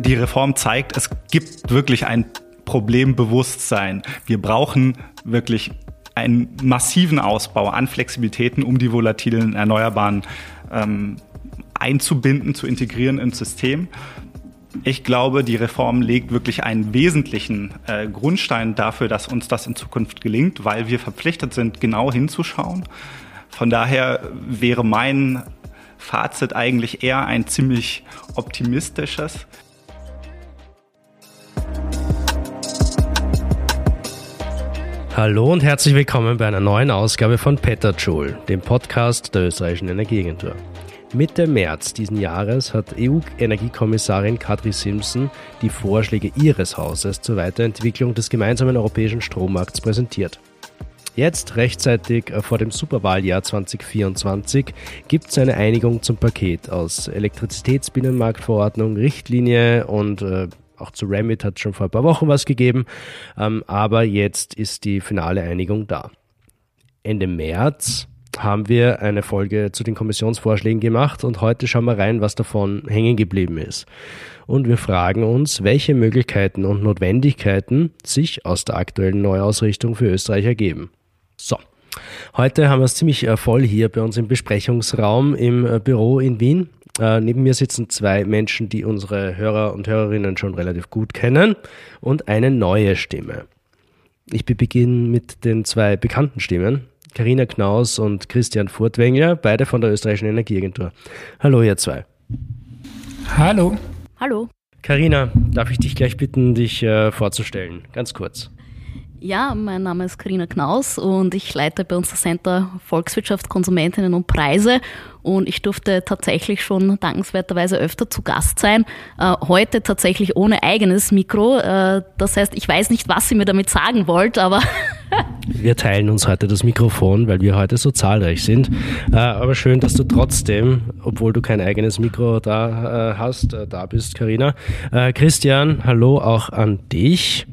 die Reform zeigt, es gibt wirklich ein Problembewusstsein. Wir brauchen wirklich einen massiven Ausbau an Flexibilitäten, um die volatilen Erneuerbaren ähm, einzubinden, zu integrieren ins System. Ich glaube, die Reform legt wirklich einen wesentlichen äh, Grundstein dafür, dass uns das in Zukunft gelingt, weil wir verpflichtet sind, genau hinzuschauen. Von daher wäre mein Fazit eigentlich eher ein ziemlich optimistisches. Hallo und herzlich willkommen bei einer neuen Ausgabe von Petterjoule, dem Podcast der österreichischen Energieagentur. Mitte März diesen Jahres hat EU-Energiekommissarin Kadri Simpson die Vorschläge ihres Hauses zur Weiterentwicklung des gemeinsamen europäischen Strommarkts präsentiert. Jetzt, rechtzeitig vor dem Superwahljahr 2024, gibt es eine Einigung zum Paket aus Elektrizitätsbinnenmarktverordnung, Richtlinie und äh, auch zu Remit hat es schon vor ein paar Wochen was gegeben. Ähm, aber jetzt ist die finale Einigung da. Ende März haben wir eine Folge zu den Kommissionsvorschlägen gemacht und heute schauen wir rein, was davon hängen geblieben ist. Und wir fragen uns, welche Möglichkeiten und Notwendigkeiten sich aus der aktuellen Neuausrichtung für Österreich ergeben. So. Heute haben wir es ziemlich äh, voll hier bei uns im Besprechungsraum im äh, Büro in Wien. Äh, neben mir sitzen zwei Menschen, die unsere Hörer und Hörerinnen schon relativ gut kennen und eine neue Stimme. Ich beginne mit den zwei bekannten Stimmen. Karina Knaus und Christian Furtwängler, beide von der Österreichischen Energieagentur. Hallo, ihr zwei. Hallo. Hallo. Karina, darf ich dich gleich bitten, dich äh, vorzustellen? Ganz kurz. Ja, mein Name ist Karina Knaus und ich leite bei uns das Center Volkswirtschaft, Konsumentinnen und Preise. Und ich durfte tatsächlich schon dankenswerterweise öfter zu Gast sein. Äh, heute tatsächlich ohne eigenes Mikro. Äh, das heißt, ich weiß nicht, was Sie mir damit sagen wollt, aber. wir teilen uns heute das Mikrofon, weil wir heute so zahlreich sind. Äh, aber schön, dass du trotzdem, obwohl du kein eigenes Mikro da hast, da bist, Karina. Christian, hallo auch an dich.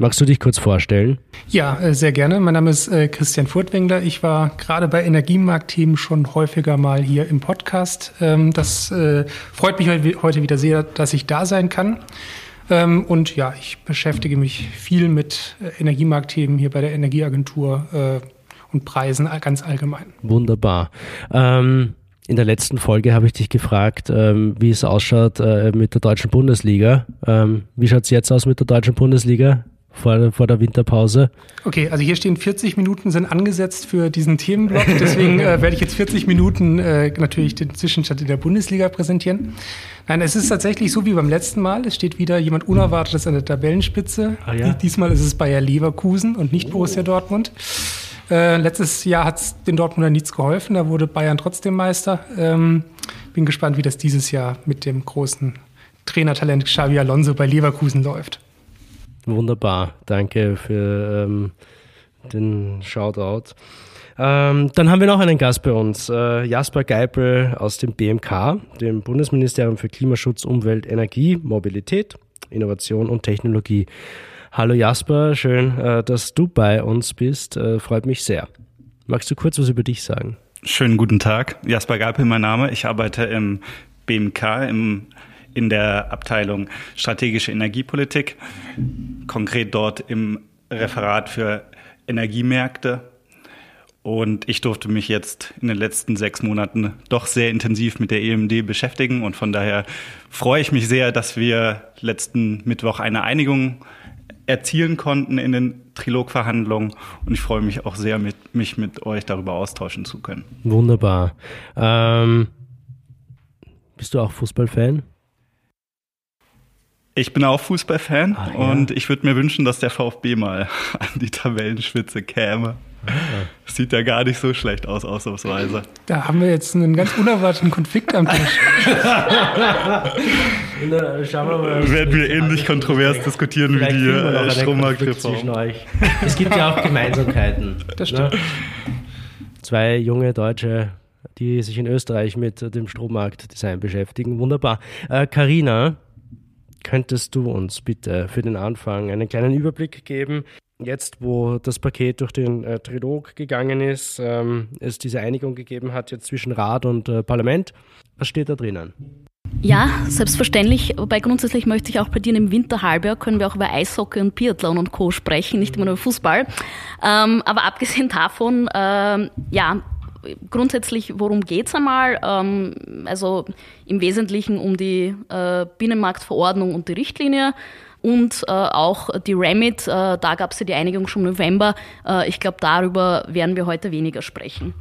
Magst du dich kurz vorstellen? Ja, äh, sehr gerne. Mein Name ist äh, Christian Furtwängler. Ich war gerade bei Energiemarktthemen schon häufiger mal hier im Podcast. Ähm, das äh, freut mich heute wieder sehr, dass ich da sein kann. Ähm, und ja, ich beschäftige mich viel mit Energiemarktthemen hier bei der Energieagentur und Preisen ganz allgemein. Wunderbar. Ähm in der letzten Folge habe ich dich gefragt, ähm, wie es ausschaut äh, mit der deutschen Bundesliga. Ähm, wie schaut es jetzt aus mit der deutschen Bundesliga? Vor, vor der Winterpause. Okay, also hier stehen 40 Minuten sind angesetzt für diesen Themenblock. Deswegen äh, werde ich jetzt 40 Minuten äh, natürlich den Zwischenstand in der Bundesliga präsentieren. Nein, es ist tatsächlich so wie beim letzten Mal. Es steht wieder jemand Unerwartetes an der Tabellenspitze. Ah, ja? Diesmal ist es Bayer Leverkusen und nicht oh. Borussia Dortmund. Äh, letztes Jahr hat es den Dortmunder nichts geholfen. Da wurde Bayern trotzdem Meister. Ähm, bin gespannt, wie das dieses Jahr mit dem großen Trainertalent Xavi Alonso bei Leverkusen läuft. Wunderbar, danke für ähm, den Shoutout. Ähm, dann haben wir noch einen Gast bei uns, äh, Jasper Geipel aus dem BMK, dem Bundesministerium für Klimaschutz, Umwelt, Energie, Mobilität, Innovation und Technologie. Hallo Jasper, schön, äh, dass du bei uns bist, äh, freut mich sehr. Magst du kurz was über dich sagen? Schönen guten Tag, Jasper Geipel mein Name. Ich arbeite im BMK, im in der Abteilung strategische Energiepolitik, konkret dort im Referat für Energiemärkte. Und ich durfte mich jetzt in den letzten sechs Monaten doch sehr intensiv mit der EMD beschäftigen. Und von daher freue ich mich sehr, dass wir letzten Mittwoch eine Einigung erzielen konnten in den Trilogverhandlungen. Und ich freue mich auch sehr, mit, mich mit euch darüber austauschen zu können. Wunderbar. Ähm, bist du auch Fußballfan? Ich bin auch Fußballfan ah, ja. und ich würde mir wünschen, dass der VfB mal an die Tabellenspitze käme. Ah. Sieht ja gar nicht so schlecht aus, ausnahmsweise. Da haben wir jetzt einen ganz unerwarteten Konflikt am Tisch. Schauen wir mal. Werden wir ähnlich kontrovers diskutieren wie die äh, Strommarktreform. Es gibt ja auch Gemeinsamkeiten. Das ne? stimmt. Ne? Zwei junge Deutsche, die sich in Österreich mit dem Strommarktdesign beschäftigen. Wunderbar. Karina, äh, Könntest du uns bitte für den Anfang einen kleinen Überblick geben? Jetzt, wo das Paket durch den äh, Trilog gegangen ist, ähm, es diese Einigung gegeben hat jetzt zwischen Rat und äh, Parlament, was steht da drinnen? Ja, selbstverständlich. Wobei grundsätzlich möchte ich auch plädieren, im Winterhalbjahr können wir auch über Eishockey und Biathlon und Co. sprechen, nicht immer nur über Fußball. Ähm, aber abgesehen davon, ähm, ja, grundsätzlich, worum geht's einmal? Ähm, also im Wesentlichen um die äh, Binnenmarktverordnung und die Richtlinie und äh, auch die Remit. Äh, da gab es ja die Einigung schon im November. Äh, ich glaube, darüber werden wir heute weniger sprechen.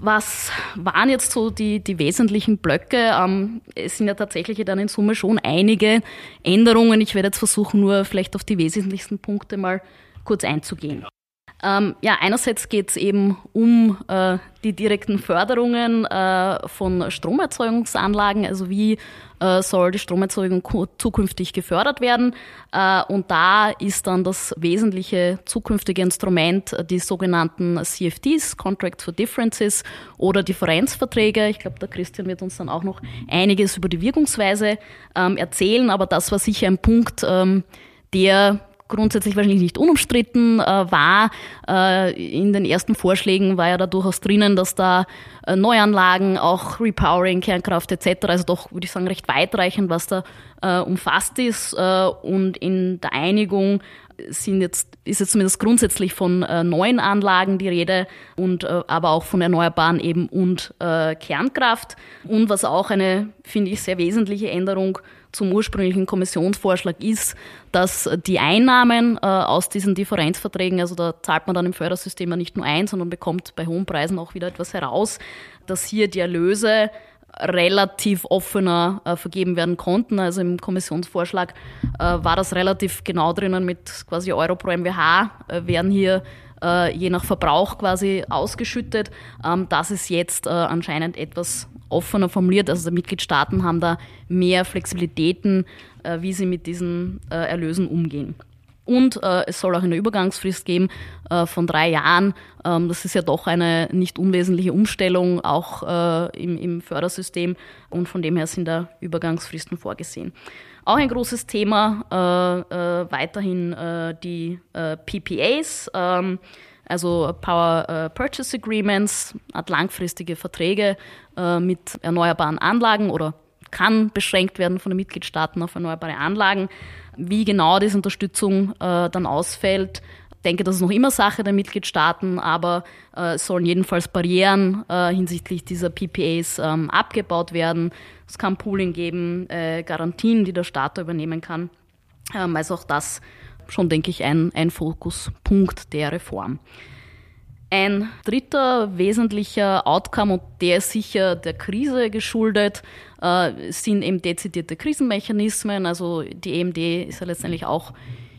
Was waren jetzt so die, die wesentlichen Blöcke? Ähm, es sind ja tatsächlich dann in Summe schon einige Änderungen. Ich werde jetzt versuchen, nur vielleicht auf die wesentlichsten Punkte mal kurz einzugehen. Ähm, ja, einerseits geht es eben um äh, die direkten Förderungen äh, von Stromerzeugungsanlagen, also wie äh, soll die Stromerzeugung zukünftig gefördert werden. Äh, und da ist dann das wesentliche zukünftige Instrument äh, die sogenannten CFDs, Contracts for Differences oder Differenzverträge. Ich glaube, der Christian wird uns dann auch noch einiges über die Wirkungsweise ähm, erzählen, aber das war sicher ein Punkt, ähm, der grundsätzlich wahrscheinlich nicht unumstritten äh, war. Äh, in den ersten Vorschlägen war ja da durchaus drinnen, dass da äh, Neuanlagen, auch Repowering, Kernkraft etc., also doch, würde ich sagen, recht weitreichend, was da umfasst ist. Und in der Einigung sind jetzt, ist jetzt zumindest grundsätzlich von äh, neuen Anlagen die Rede und äh, aber auch von Erneuerbaren eben und äh, Kernkraft. Und was auch eine, finde ich, sehr wesentliche Änderung zum ursprünglichen Kommissionsvorschlag ist, dass die Einnahmen äh, aus diesen Differenzverträgen, also da zahlt man dann im Fördersystem ja nicht nur ein, sondern bekommt bei hohen Preisen auch wieder etwas heraus, dass hier die Erlöse relativ offener äh, vergeben werden konnten. Also im Kommissionsvorschlag äh, war das relativ genau drinnen mit quasi Euro pro MWH äh, werden hier äh, je nach Verbrauch quasi ausgeschüttet. Ähm, das ist jetzt äh, anscheinend etwas offener formuliert. Also die Mitgliedstaaten haben da mehr Flexibilitäten, äh, wie sie mit diesen Erlösen umgehen. Und äh, es soll auch eine Übergangsfrist geben äh, von drei Jahren. Ähm, das ist ja doch eine nicht unwesentliche Umstellung auch äh, im, im, Fördersystem und von dem her sind da Übergangsfristen vorgesehen. Auch ein großes Thema äh, äh, weiterhin äh, die PPAs. Ähm, also Power Purchase Agreements, hat langfristige Verträge mit erneuerbaren Anlagen oder kann beschränkt werden von den Mitgliedstaaten auf erneuerbare Anlagen. Wie genau diese Unterstützung äh, dann ausfällt, denke, das ist noch immer Sache der Mitgliedstaaten, aber äh, es sollen jedenfalls Barrieren äh, hinsichtlich dieser PPAs ähm, abgebaut werden. Es kann Pooling geben, äh, Garantien, die der Staat übernehmen kann. Ähm, also auch das schon, denke ich, ein, ein Fokuspunkt der Reform. Ein dritter wesentlicher Outcome, und der ist sicher der Krise geschuldet, äh, sind eben dezidierte Krisenmechanismen. Also die EMD ist ja letztendlich auch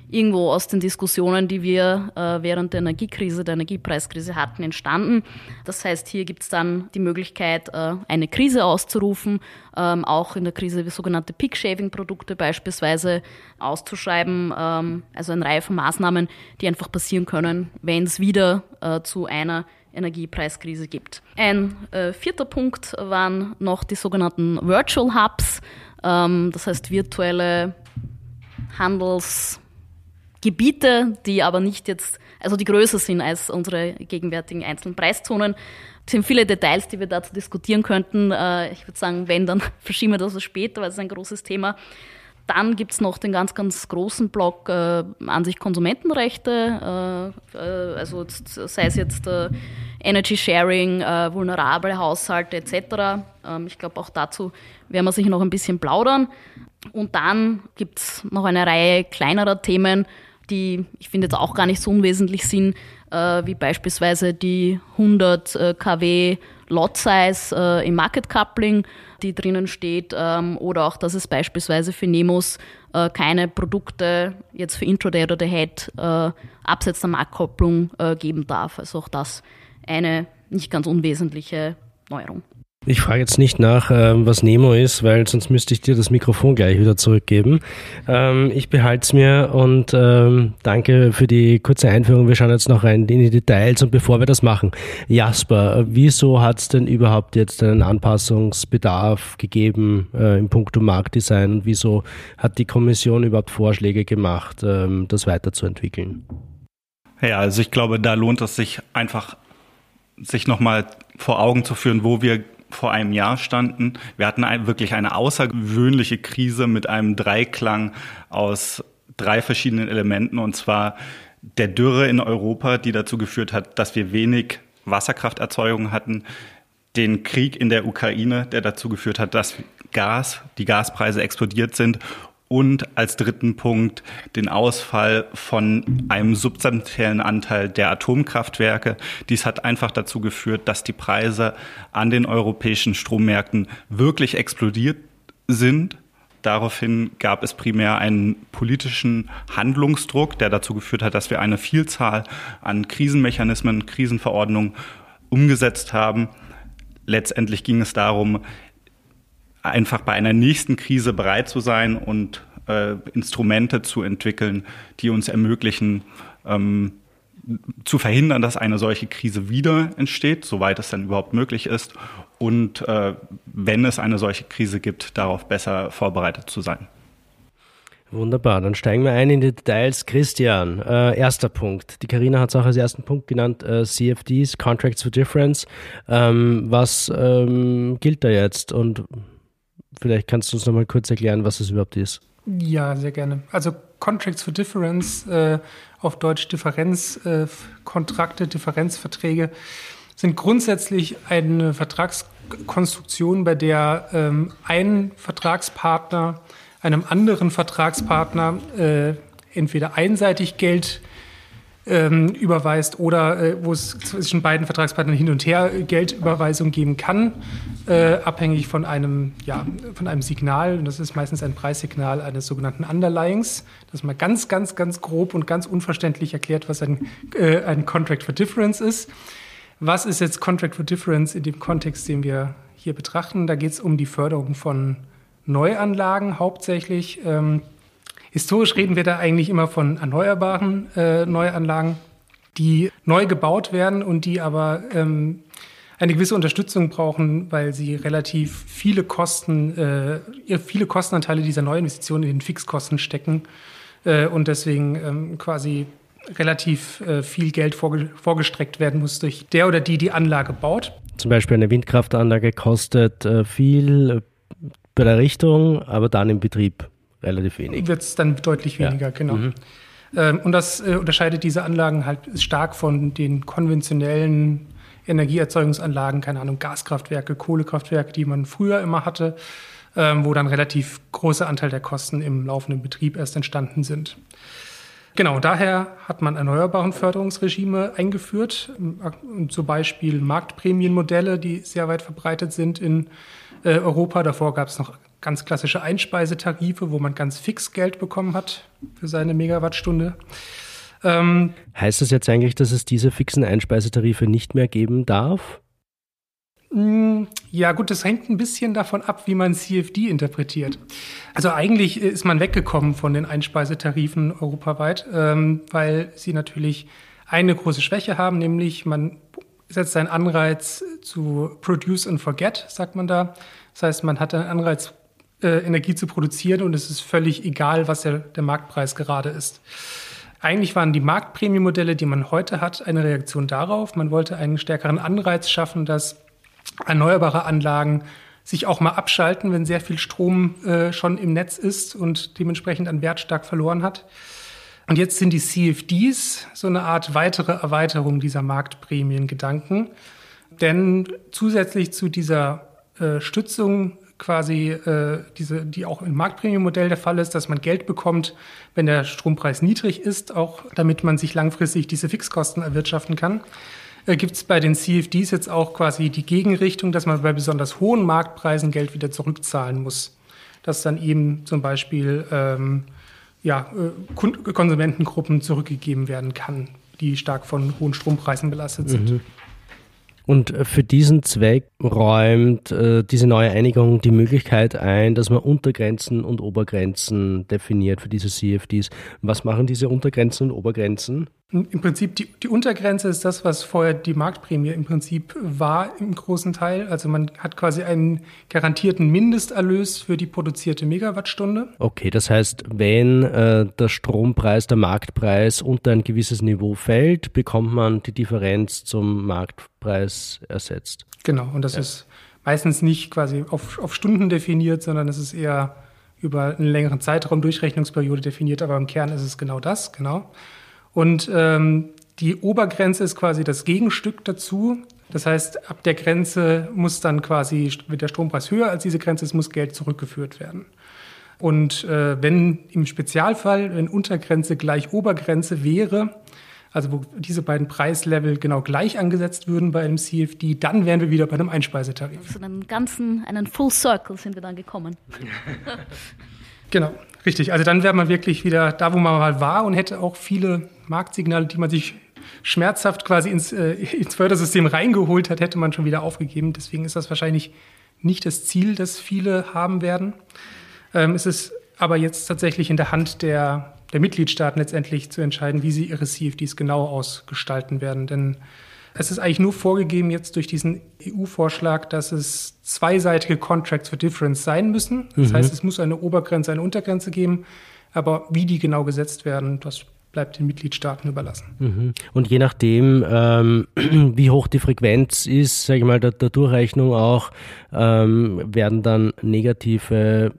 irgendwo aus den Diskussionen, die wir äh, während der Energiekrise, der Energiepreiskrise hatten, entstanden. Das heißt, hier gibt es dann die Möglichkeit, äh, eine Krise auszurufen, ähm, auch in der Krise sogenannte Peak-Shaving-Produkte beispielsweise auszuschreiben, ähm, also eine Reihe von Maßnahmen, die einfach passieren können, wenn es wieder äh, zu einer Energiepreiskrise gibt. Ein äh, vierter Punkt waren noch die sogenannten Virtual Hubs, ähm, das heißt virtuelle Handels- Gebiete, die aber nicht jetzt, also die größer sind als unsere gegenwärtigen einzelnen Preiszonen. Es sind viele Details, die wir dazu diskutieren könnten. Äh, ich würde sagen, wenn, dann verschieben wir das so später, weil es ein großes Thema. Dann gibt es noch den ganz, ganz großen Block äh, an sich Konsumentenrechte, äh, äh, also sei es jetzt äh, Energy Sharing, vulnerable Haushalte etc. Ähm, ich glaube, auch dazu werden wir sicher noch ein bisschen plaudern. Und dann gibt es noch eine Reihe kleinerer Themen, die ich finde jetzt auch gar nicht so unwesentlich sind, äh, wie beispielsweise die 100 äh, kW Lot Size äh, im Market Coupling, die drinnen steht, ähm, oder auch, dass es beispielsweise für Nemos äh, keine Produkte jetzt für Intraday oder The Head äh, abseits der Marktkopplung äh, geben darf. Also auch das eine nicht ganz unwesentliche Neuerung. Ich frage jetzt nicht nach, ähm, was Nemo ist, weil sonst müsste ich dir das Mikrofon gleich wieder zurückgeben. Ähm, ich behalte es mir und ähm, danke für die kurze Einführung. Wir schauen jetzt noch rein in die Details und bevor wir das machen, Jasper, wieso hat es denn überhaupt jetzt einen Anpassungsbedarf gegeben äh, im Punkto Marktdesign und wieso hat die Kommission überhaupt Vorschläge gemacht, das weiterzuentwickeln? Ja, also ich glaube, da lohnt es sich einfach, sich nochmal vor Augen zu führen, wo wir vor einem Jahr standen. Wir hatten wirklich eine außergewöhnliche Krise mit einem Dreiklang aus drei verschiedenen Elementen. Und zwar der Dürre in Europa, die dazu geführt hat, dass wir wenig Wasserkrafterzeugung hatten, den Krieg in der Ukraine, der dazu geführt hat, dass Gas, die Gaspreise explodiert sind und als dritten Punkt den Ausfall von einem substanziellen Anteil der Atomkraftwerke. Dies hat einfach dazu geführt, dass die Preise an den europäischen Strommärkten wirklich explodiert sind. Daraufhin gab es primär einen politischen Handlungsdruck, der dazu geführt hat, dass wir eine Vielzahl an Krisenmechanismen, Krisenverordnungen umgesetzt haben. Letztendlich ging es darum, einfach bei einer nächsten Krise bereit zu sein und äh, Instrumente zu entwickeln, die uns ermöglichen, ähm, zu verhindern, dass eine solche Krise wieder entsteht, soweit es dann überhaupt möglich ist. Und äh, wenn es eine solche Krise gibt, darauf besser vorbereitet zu sein. Wunderbar, dann steigen wir ein in die Details. Christian, äh, erster Punkt. Die Karina hat es auch als ersten Punkt genannt, äh, CFDs, Contracts for Difference. Ähm, was ähm, gilt da jetzt und Vielleicht kannst du uns noch mal kurz erklären, was es überhaupt ist. Ja, sehr gerne. Also Contracts for Difference, äh, auf Deutsch Differenzkontrakte, äh, Differenzverträge, sind grundsätzlich eine Vertragskonstruktion, bei der ähm, ein Vertragspartner einem anderen Vertragspartner äh, entweder einseitig Geld ähm, überweist oder äh, wo es zwischen beiden Vertragspartnern hin und her Geldüberweisung geben kann, äh, abhängig von einem, ja, von einem Signal. Und das ist meistens ein Preissignal eines sogenannten Underlyings. Das mal ganz, ganz, ganz grob und ganz unverständlich erklärt, was ein, äh, ein Contract for Difference ist. Was ist jetzt Contract for Difference in dem Kontext, den wir hier betrachten? Da geht es um die Förderung von Neuanlagen hauptsächlich. Ähm, Historisch reden wir da eigentlich immer von erneuerbaren äh, Neuanlagen, die neu gebaut werden und die aber ähm, eine gewisse Unterstützung brauchen, weil sie relativ viele Kosten, äh, viele Kostenanteile dieser Neuinvestitionen in den Fixkosten stecken äh, und deswegen ähm, quasi relativ äh, viel Geld vorge vorgestreckt werden muss durch der oder die die Anlage baut. Zum Beispiel eine Windkraftanlage kostet äh, viel bei der Richtung, aber dann im Betrieb relativ wenig. Wird es dann deutlich weniger, ja. genau. Mhm. Ähm, und das äh, unterscheidet diese Anlagen halt stark von den konventionellen Energieerzeugungsanlagen, keine Ahnung, Gaskraftwerke, Kohlekraftwerke, die man früher immer hatte, ähm, wo dann relativ großer Anteil der Kosten im laufenden Betrieb erst entstanden sind. Genau, daher hat man erneuerbaren Förderungsregime eingeführt, zum Beispiel Marktprämienmodelle, die sehr weit verbreitet sind in äh, Europa. Davor gab es noch ganz klassische Einspeisetarife, wo man ganz fix Geld bekommen hat für seine Megawattstunde. Ähm, heißt das jetzt eigentlich, dass es diese fixen Einspeisetarife nicht mehr geben darf? Mm, ja, gut, das hängt ein bisschen davon ab, wie man CFD interpretiert. Also eigentlich ist man weggekommen von den Einspeisetarifen europaweit, ähm, weil sie natürlich eine große Schwäche haben, nämlich man setzt einen Anreiz zu produce and forget, sagt man da. Das heißt, man hat einen Anreiz, äh, Energie zu produzieren und es ist völlig egal, was der, der Marktpreis gerade ist. Eigentlich waren die Marktprämienmodelle, die man heute hat, eine Reaktion darauf. Man wollte einen stärkeren Anreiz schaffen, dass erneuerbare Anlagen sich auch mal abschalten, wenn sehr viel Strom äh, schon im Netz ist und dementsprechend an Wert stark verloren hat. Und jetzt sind die CFDs so eine Art weitere Erweiterung dieser Marktprämiengedanken. Denn zusätzlich zu dieser äh, Stützung quasi äh, diese, die auch im Marktprämienmodell der Fall ist, dass man Geld bekommt, wenn der Strompreis niedrig ist, auch damit man sich langfristig diese Fixkosten erwirtschaften kann. Äh, Gibt es bei den CFDs jetzt auch quasi die Gegenrichtung, dass man bei besonders hohen Marktpreisen Geld wieder zurückzahlen muss? Dass dann eben zum Beispiel ähm, ja, äh, Konsumentengruppen zurückgegeben werden kann, die stark von hohen Strompreisen belastet sind. Mhm. Und für diesen Zweck räumt äh, diese neue Einigung die Möglichkeit ein, dass man Untergrenzen und Obergrenzen definiert für diese CFDs. Was machen diese Untergrenzen und Obergrenzen? Im Prinzip die, die Untergrenze ist das, was vorher die Marktprämie im Prinzip war im großen Teil. Also man hat quasi einen garantierten Mindesterlös für die produzierte Megawattstunde. Okay, das heißt, wenn äh, der Strompreis, der Marktpreis unter ein gewisses Niveau fällt, bekommt man die Differenz zum Marktpreis ersetzt. Genau, und das ja. ist meistens nicht quasi auf, auf Stunden definiert, sondern es ist eher über einen längeren Zeitraum Durchrechnungsperiode definiert, aber im Kern ist es genau das, genau. Und ähm, die Obergrenze ist quasi das Gegenstück dazu. Das heißt, ab der Grenze muss dann quasi, wird der Strompreis höher als diese Grenze, es muss Geld zurückgeführt werden. Und äh, wenn im Spezialfall, wenn Untergrenze gleich Obergrenze wäre, also wo diese beiden Preislevel genau gleich angesetzt würden bei einem CFD, dann wären wir wieder bei einem Einspeisetarif. Also einen ganzen, einen Full Circle sind wir dann gekommen. genau, richtig. Also dann wäre man wirklich wieder da, wo man mal war und hätte auch viele Marktsignale, die man sich schmerzhaft quasi ins, äh, ins Fördersystem reingeholt hat, hätte man schon wieder aufgegeben. Deswegen ist das wahrscheinlich nicht das Ziel, das viele haben werden. Ähm, es ist aber jetzt tatsächlich in der Hand der, der Mitgliedstaaten letztendlich zu entscheiden, wie sie ihre CFDs genau ausgestalten werden. Denn es ist eigentlich nur vorgegeben jetzt durch diesen EU-Vorschlag, dass es zweiseitige Contracts for Difference sein müssen. Das mhm. heißt, es muss eine Obergrenze, eine Untergrenze geben. Aber wie die genau gesetzt werden, das bleibt den Mitgliedstaaten überlassen. Mhm. Und je nachdem, ähm, wie hoch die Frequenz ist, sage ich mal, der, Durchrechnung auch, ähm, werden dann negative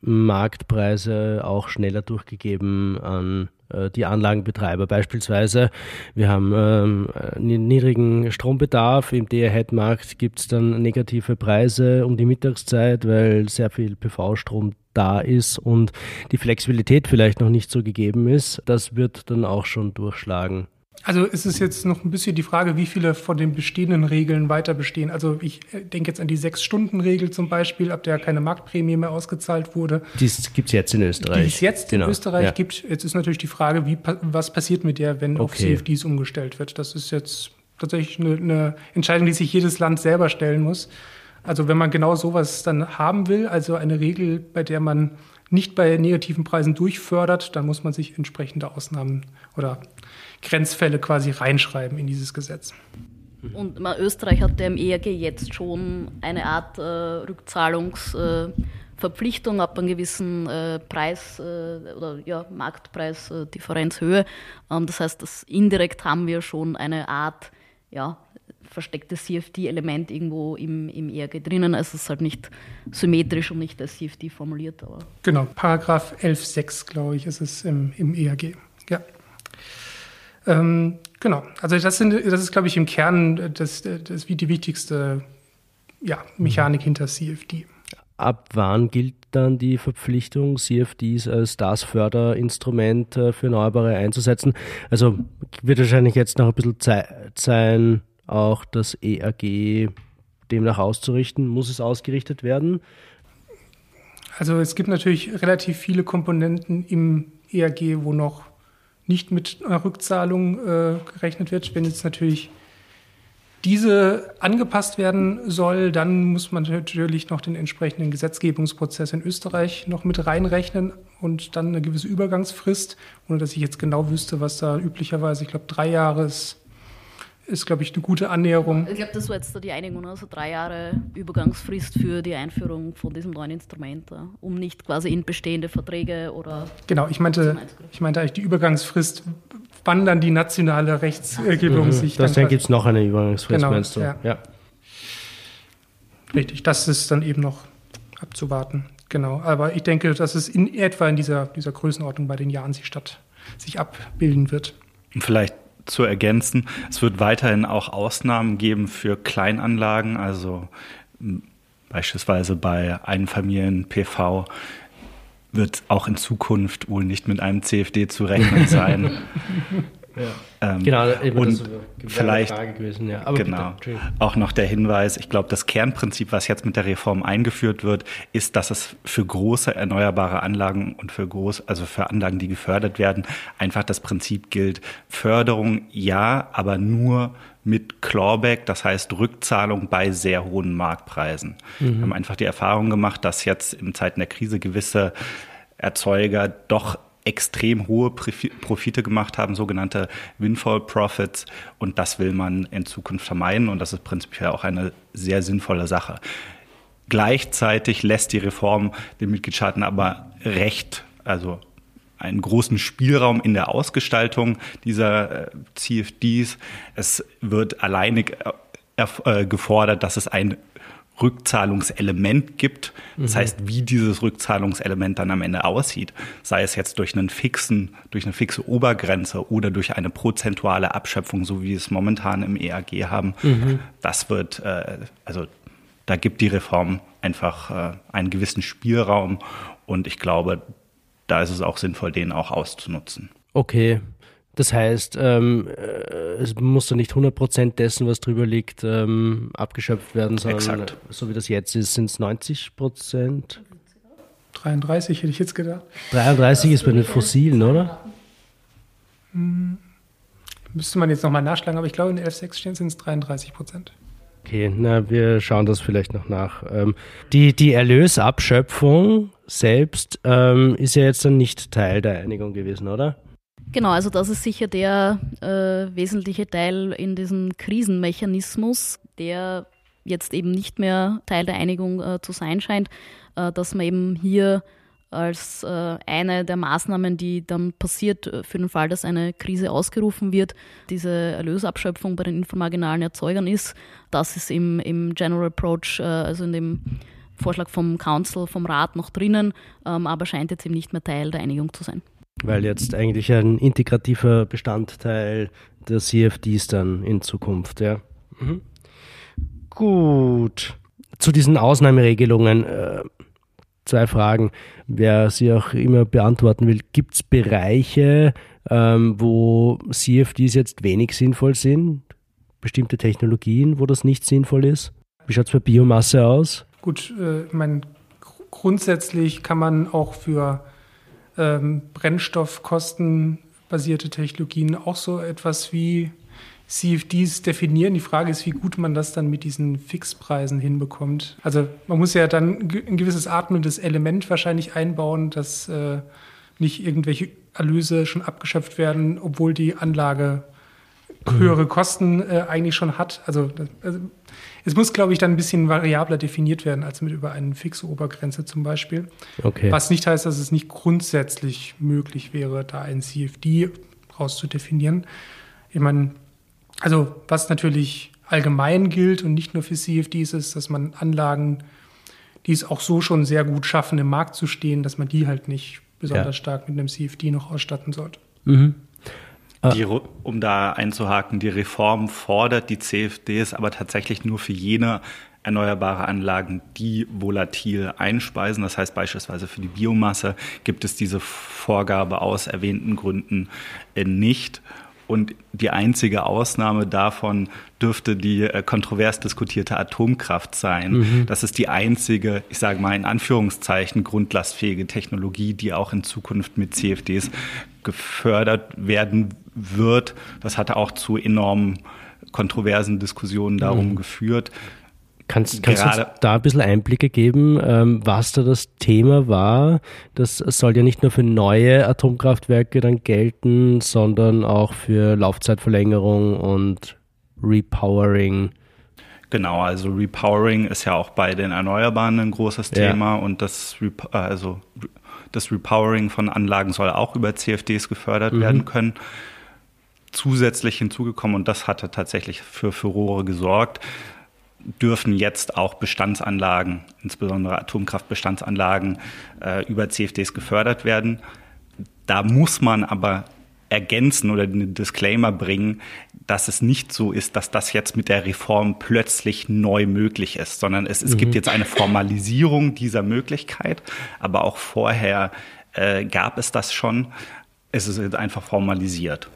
Marktpreise auch schneller durchgegeben an äh, die Anlagenbetreiber. Beispielsweise, wir haben ähm, niedrigen Strombedarf. Im DR-Head-Markt gibt es dann negative Preise um die Mittagszeit, weil sehr viel PV-Strom da ist und die Flexibilität vielleicht noch nicht so gegeben ist. Das wird dann auch schon durchschlagen. Also es ist jetzt noch ein bisschen die Frage, wie viele von den bestehenden Regeln weiter bestehen. Also ich äh, denke jetzt an die Sechs-Stunden-Regel zum Beispiel, ab der keine Marktprämie mehr ausgezahlt wurde. Die gibt es jetzt in Österreich. Die es jetzt genau. in Österreich ja. gibt. Jetzt ist natürlich die Frage, wie, was passiert mit der, wenn okay. auf CFDs umgestellt wird. Das ist jetzt tatsächlich eine, eine Entscheidung, die sich jedes Land selber stellen muss. Also wenn man genau sowas dann haben will, also eine Regel, bei der man nicht bei negativen Preisen durchfördert, dann muss man sich entsprechende Ausnahmen oder Grenzfälle quasi reinschreiben in dieses Gesetz. Und Österreich hat im ERG jetzt schon eine Art äh, Rückzahlungsverpflichtung äh, ab einem gewissen äh, Preis äh, oder ja, Marktpreisdifferenzhöhe. Ähm, das heißt, dass indirekt haben wir schon eine Art ja, verstecktes CFD-Element irgendwo im, im ERG drinnen. Also es ist halt nicht symmetrisch und nicht als CFD formuliert. Aber genau, Paragraph 11.6, glaube ich, ist es im, im ERG. Ja. Ähm, genau, also das, sind, das ist, glaube ich, im Kern das, das wie die wichtigste ja, Mechanik hinter CFD. Ab wann gilt dann die Verpflichtung, CFDs als das Förderinstrument äh, für Erneuerbare einzusetzen? Also wird wahrscheinlich jetzt noch ein bisschen Zeit sein, auch das ERG demnach auszurichten. Muss es ausgerichtet werden? Also es gibt natürlich relativ viele Komponenten im ERG, wo noch nicht mit einer Rückzahlung äh, gerechnet wird. Wenn jetzt natürlich diese angepasst werden soll, dann muss man natürlich noch den entsprechenden Gesetzgebungsprozess in Österreich noch mit reinrechnen und dann eine gewisse Übergangsfrist, ohne dass ich jetzt genau wüsste, was da üblicherweise, ich glaube, drei Jahre ist ist, glaube ich, eine gute Annäherung. Ich glaube, das war jetzt die Einigung, also drei Jahre Übergangsfrist für die Einführung von diesem neuen Instrument, um nicht quasi in bestehende Verträge oder. Genau, ich meinte, ich meinte eigentlich die Übergangsfrist, wann dann die nationale Rechtsgebung mhm. sich. Das dann gibt es noch eine Übergangsfrist, genau, meinst du? Ja. ja. Richtig, das ist dann eben noch abzuwarten. Genau, aber ich denke, dass es in etwa in dieser, dieser Größenordnung bei den Jahren sich statt sich abbilden wird. Vielleicht zu ergänzen. Es wird weiterhin auch Ausnahmen geben für Kleinanlagen, also beispielsweise bei Einfamilien-PV wird auch in Zukunft wohl nicht mit einem CFD zu rechnen sein. Ähm, genau, und vielleicht gewesen, ja. genau, bitte, auch noch der Hinweis, ich glaube, das Kernprinzip, was jetzt mit der Reform eingeführt wird, ist, dass es für große erneuerbare Anlagen und für groß, also für Anlagen, die gefördert werden, einfach das Prinzip gilt, Förderung ja, aber nur mit Clawback, das heißt Rückzahlung bei sehr hohen Marktpreisen. Mhm. Wir haben einfach die Erfahrung gemacht, dass jetzt in Zeiten der Krise gewisse Erzeuger doch extrem hohe Profite gemacht haben, sogenannte Windfall Profits. Und das will man in Zukunft vermeiden. Und das ist prinzipiell auch eine sehr sinnvolle Sache. Gleichzeitig lässt die Reform den Mitgliedstaaten aber recht, also einen großen Spielraum in der Ausgestaltung dieser äh, CFDs. Es wird alleinig äh, äh, gefordert, dass es ein Rückzahlungselement gibt. Das mhm. heißt, wie dieses Rückzahlungselement dann am Ende aussieht, sei es jetzt durch einen fixen, durch eine fixe Obergrenze oder durch eine prozentuale Abschöpfung, so wie wir es momentan im EAG haben, mhm. das wird, äh, also da gibt die Reform einfach äh, einen gewissen Spielraum und ich glaube, da ist es auch sinnvoll, den auch auszunutzen. Okay, das heißt, ähm, äh, es muss da nicht 100% dessen, was drüber liegt, ähm, abgeschöpft werden, sondern Exakt. so wie das jetzt ist, sind es 90%? 33 hätte ich jetzt gedacht. 33 ist bei den Fossilen, oder? Hm. Müsste man jetzt nochmal nachschlagen, aber ich glaube, in der F6 stehen sind es 33% Okay, na, wir schauen das vielleicht noch nach. Ähm, die, die Erlösabschöpfung selbst ähm, ist ja jetzt dann nicht Teil der Einigung gewesen, oder? Genau, also das ist sicher der äh, wesentliche Teil in diesem Krisenmechanismus, der jetzt eben nicht mehr Teil der Einigung äh, zu sein scheint, äh, dass man eben hier als äh, eine der Maßnahmen, die dann passiert äh, für den Fall, dass eine Krise ausgerufen wird, diese Erlösabschöpfung bei den inframarginalen Erzeugern ist. Das ist im, im General Approach, äh, also in dem Vorschlag vom Council, vom Rat noch drinnen, ähm, aber scheint jetzt eben nicht mehr Teil der Einigung zu sein weil jetzt eigentlich ein integrativer Bestandteil der CFDs dann in Zukunft, ja. Mhm. Gut. Zu diesen Ausnahmeregelungen äh, zwei Fragen. Wer sie auch immer beantworten will, gibt es Bereiche, ähm, wo CFDs jetzt wenig sinnvoll sind? Bestimmte Technologien, wo das nicht sinnvoll ist? Wie schaut es bei Biomasse aus? Gut, äh, mein, grundsätzlich kann man auch für ähm, brennstoffkostenbasierte Technologien auch so etwas wie CFDs definieren. Die Frage ist, wie gut man das dann mit diesen Fixpreisen hinbekommt. Also man muss ja dann ein gewisses atmendes Element wahrscheinlich einbauen, dass äh, nicht irgendwelche Erlöse schon abgeschöpft werden, obwohl die Anlage höhere Kosten äh, eigentlich schon hat. Also, also es muss, glaube ich, dann ein bisschen variabler definiert werden als mit über eine fixe Obergrenze zum Beispiel. Okay. Was nicht heißt, dass es nicht grundsätzlich möglich wäre, da ein CFD rauszudefinieren. Ich meine, also was natürlich allgemein gilt und nicht nur für CFDs ist, dass man Anlagen, die es auch so schon sehr gut schaffen, im Markt zu stehen, dass man die halt nicht besonders ja. stark mit einem CFD noch ausstatten sollte. Mhm. Die, um da einzuhaken, die Reform fordert die CFDs aber tatsächlich nur für jene erneuerbare Anlagen, die volatil einspeisen. Das heißt beispielsweise für die Biomasse gibt es diese Vorgabe aus erwähnten Gründen äh, nicht. Und die einzige Ausnahme davon dürfte die äh, kontrovers diskutierte Atomkraft sein. Mhm. Das ist die einzige, ich sage mal in Anführungszeichen, grundlastfähige Technologie, die auch in Zukunft mit CFDs gefördert werden wird. Das hatte auch zu enormen kontroversen Diskussionen darum mhm. geführt. Kannst, kannst du uns da ein bisschen Einblicke geben, ähm, was da das Thema war? Das soll ja nicht nur für neue Atomkraftwerke dann gelten, sondern auch für Laufzeitverlängerung und Repowering. Genau, also Repowering ist ja auch bei den Erneuerbaren ein großes Thema ja. und das, also das Repowering von Anlagen soll auch über CFDs gefördert mhm. werden können. Zusätzlich hinzugekommen, und das hatte tatsächlich für Furore gesorgt, dürfen jetzt auch Bestandsanlagen, insbesondere Atomkraftbestandsanlagen, äh, über CFDs gefördert werden. Da muss man aber ergänzen oder einen Disclaimer bringen, dass es nicht so ist, dass das jetzt mit der Reform plötzlich neu möglich ist, sondern es, es mhm. gibt jetzt eine Formalisierung dieser Möglichkeit, aber auch vorher äh, gab es das schon. Es ist einfach formalisiert.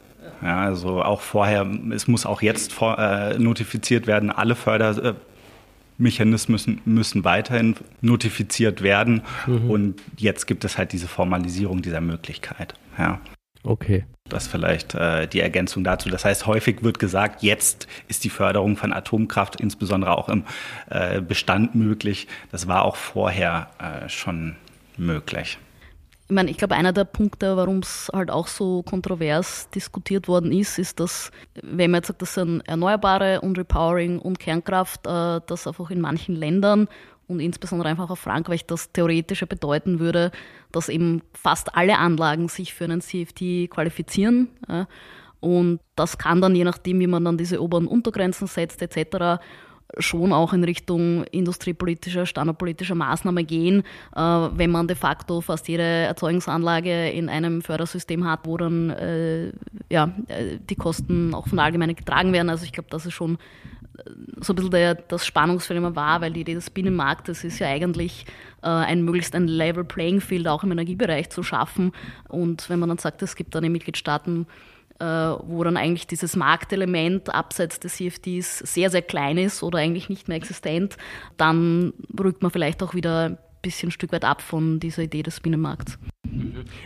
Ja, also auch vorher, es muss auch jetzt vor, äh, notifiziert werden, alle Fördermechanismen müssen, müssen weiterhin notifiziert werden. Mhm. Und jetzt gibt es halt diese Formalisierung dieser Möglichkeit. Ja. Okay. Das vielleicht äh, die Ergänzung dazu. Das heißt, häufig wird gesagt, jetzt ist die Förderung von Atomkraft insbesondere auch im äh, Bestand möglich. Das war auch vorher äh, schon möglich. Ich meine, ich glaube, einer der Punkte, warum es halt auch so kontrovers diskutiert worden ist, ist, dass, wenn man jetzt sagt, das sind Erneuerbare und Repowering und Kernkraft, äh, dass einfach in manchen Ländern und insbesondere einfach auf Frankreich das Theoretische bedeuten würde, dass eben fast alle Anlagen sich für einen CFT qualifizieren. Und das kann dann, je nachdem, wie man dann diese oberen Untergrenzen setzt etc., schon auch in Richtung industriepolitischer, standardpolitischer Maßnahme gehen, äh, wenn man de facto fast jede Erzeugungsanlage in einem Fördersystem hat, wo dann äh, ja, äh, die Kosten auch von der Allgemeinen getragen werden. Also ich glaube, das ist schon so ein bisschen der, das Spannungsfeld immer war, weil die Idee des Binnenmarktes ist ja eigentlich äh, ein möglichst ein Level Playing Field auch im Energiebereich zu schaffen. Und wenn man dann sagt, es gibt dann in Mitgliedstaaten, äh, wo dann eigentlich dieses Marktelement abseits des CFDs sehr, sehr klein ist oder eigentlich nicht mehr existent, dann rückt man vielleicht auch wieder ein bisschen ein Stück weit ab von dieser Idee des Binnenmarkts.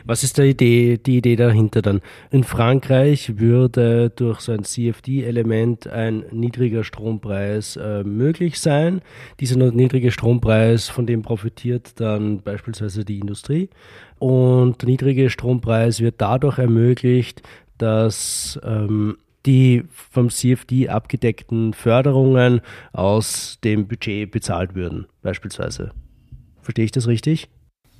Was ist die Idee, die Idee dahinter dann? In Frankreich würde durch so ein CFD-Element ein niedriger Strompreis äh, möglich sein. Dieser niedrige Strompreis, von dem profitiert dann beispielsweise die Industrie. Und der niedrige Strompreis wird dadurch ermöglicht, dass ähm, die vom CFD abgedeckten Förderungen aus dem Budget bezahlt würden, beispielsweise. Verstehe ich das richtig?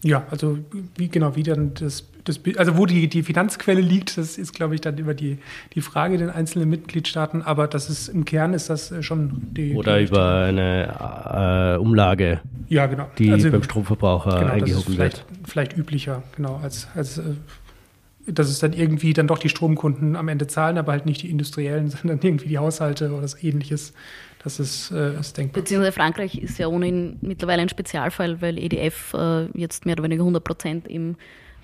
Ja, also wie genau, wie dann das, das also wo die, die Finanzquelle liegt, das ist, glaube ich, dann über die, die Frage den einzelnen Mitgliedstaaten, aber das ist im Kern ist das äh, schon die. Oder die über eine äh, Umlage, ja, genau. die also, beim Stromverbraucher genau, eingehoben vielleicht, wird. Vielleicht üblicher, genau, als, als äh, dass es dann irgendwie dann doch die Stromkunden am Ende zahlen, aber halt nicht die Industriellen, sondern irgendwie die Haushalte oder so ähnliches. Das ist, äh, ist denkbar. Beziehungsweise Frankreich ist ja ohnehin mittlerweile ein Spezialfall, weil EDF äh, jetzt mehr oder weniger 100 Prozent im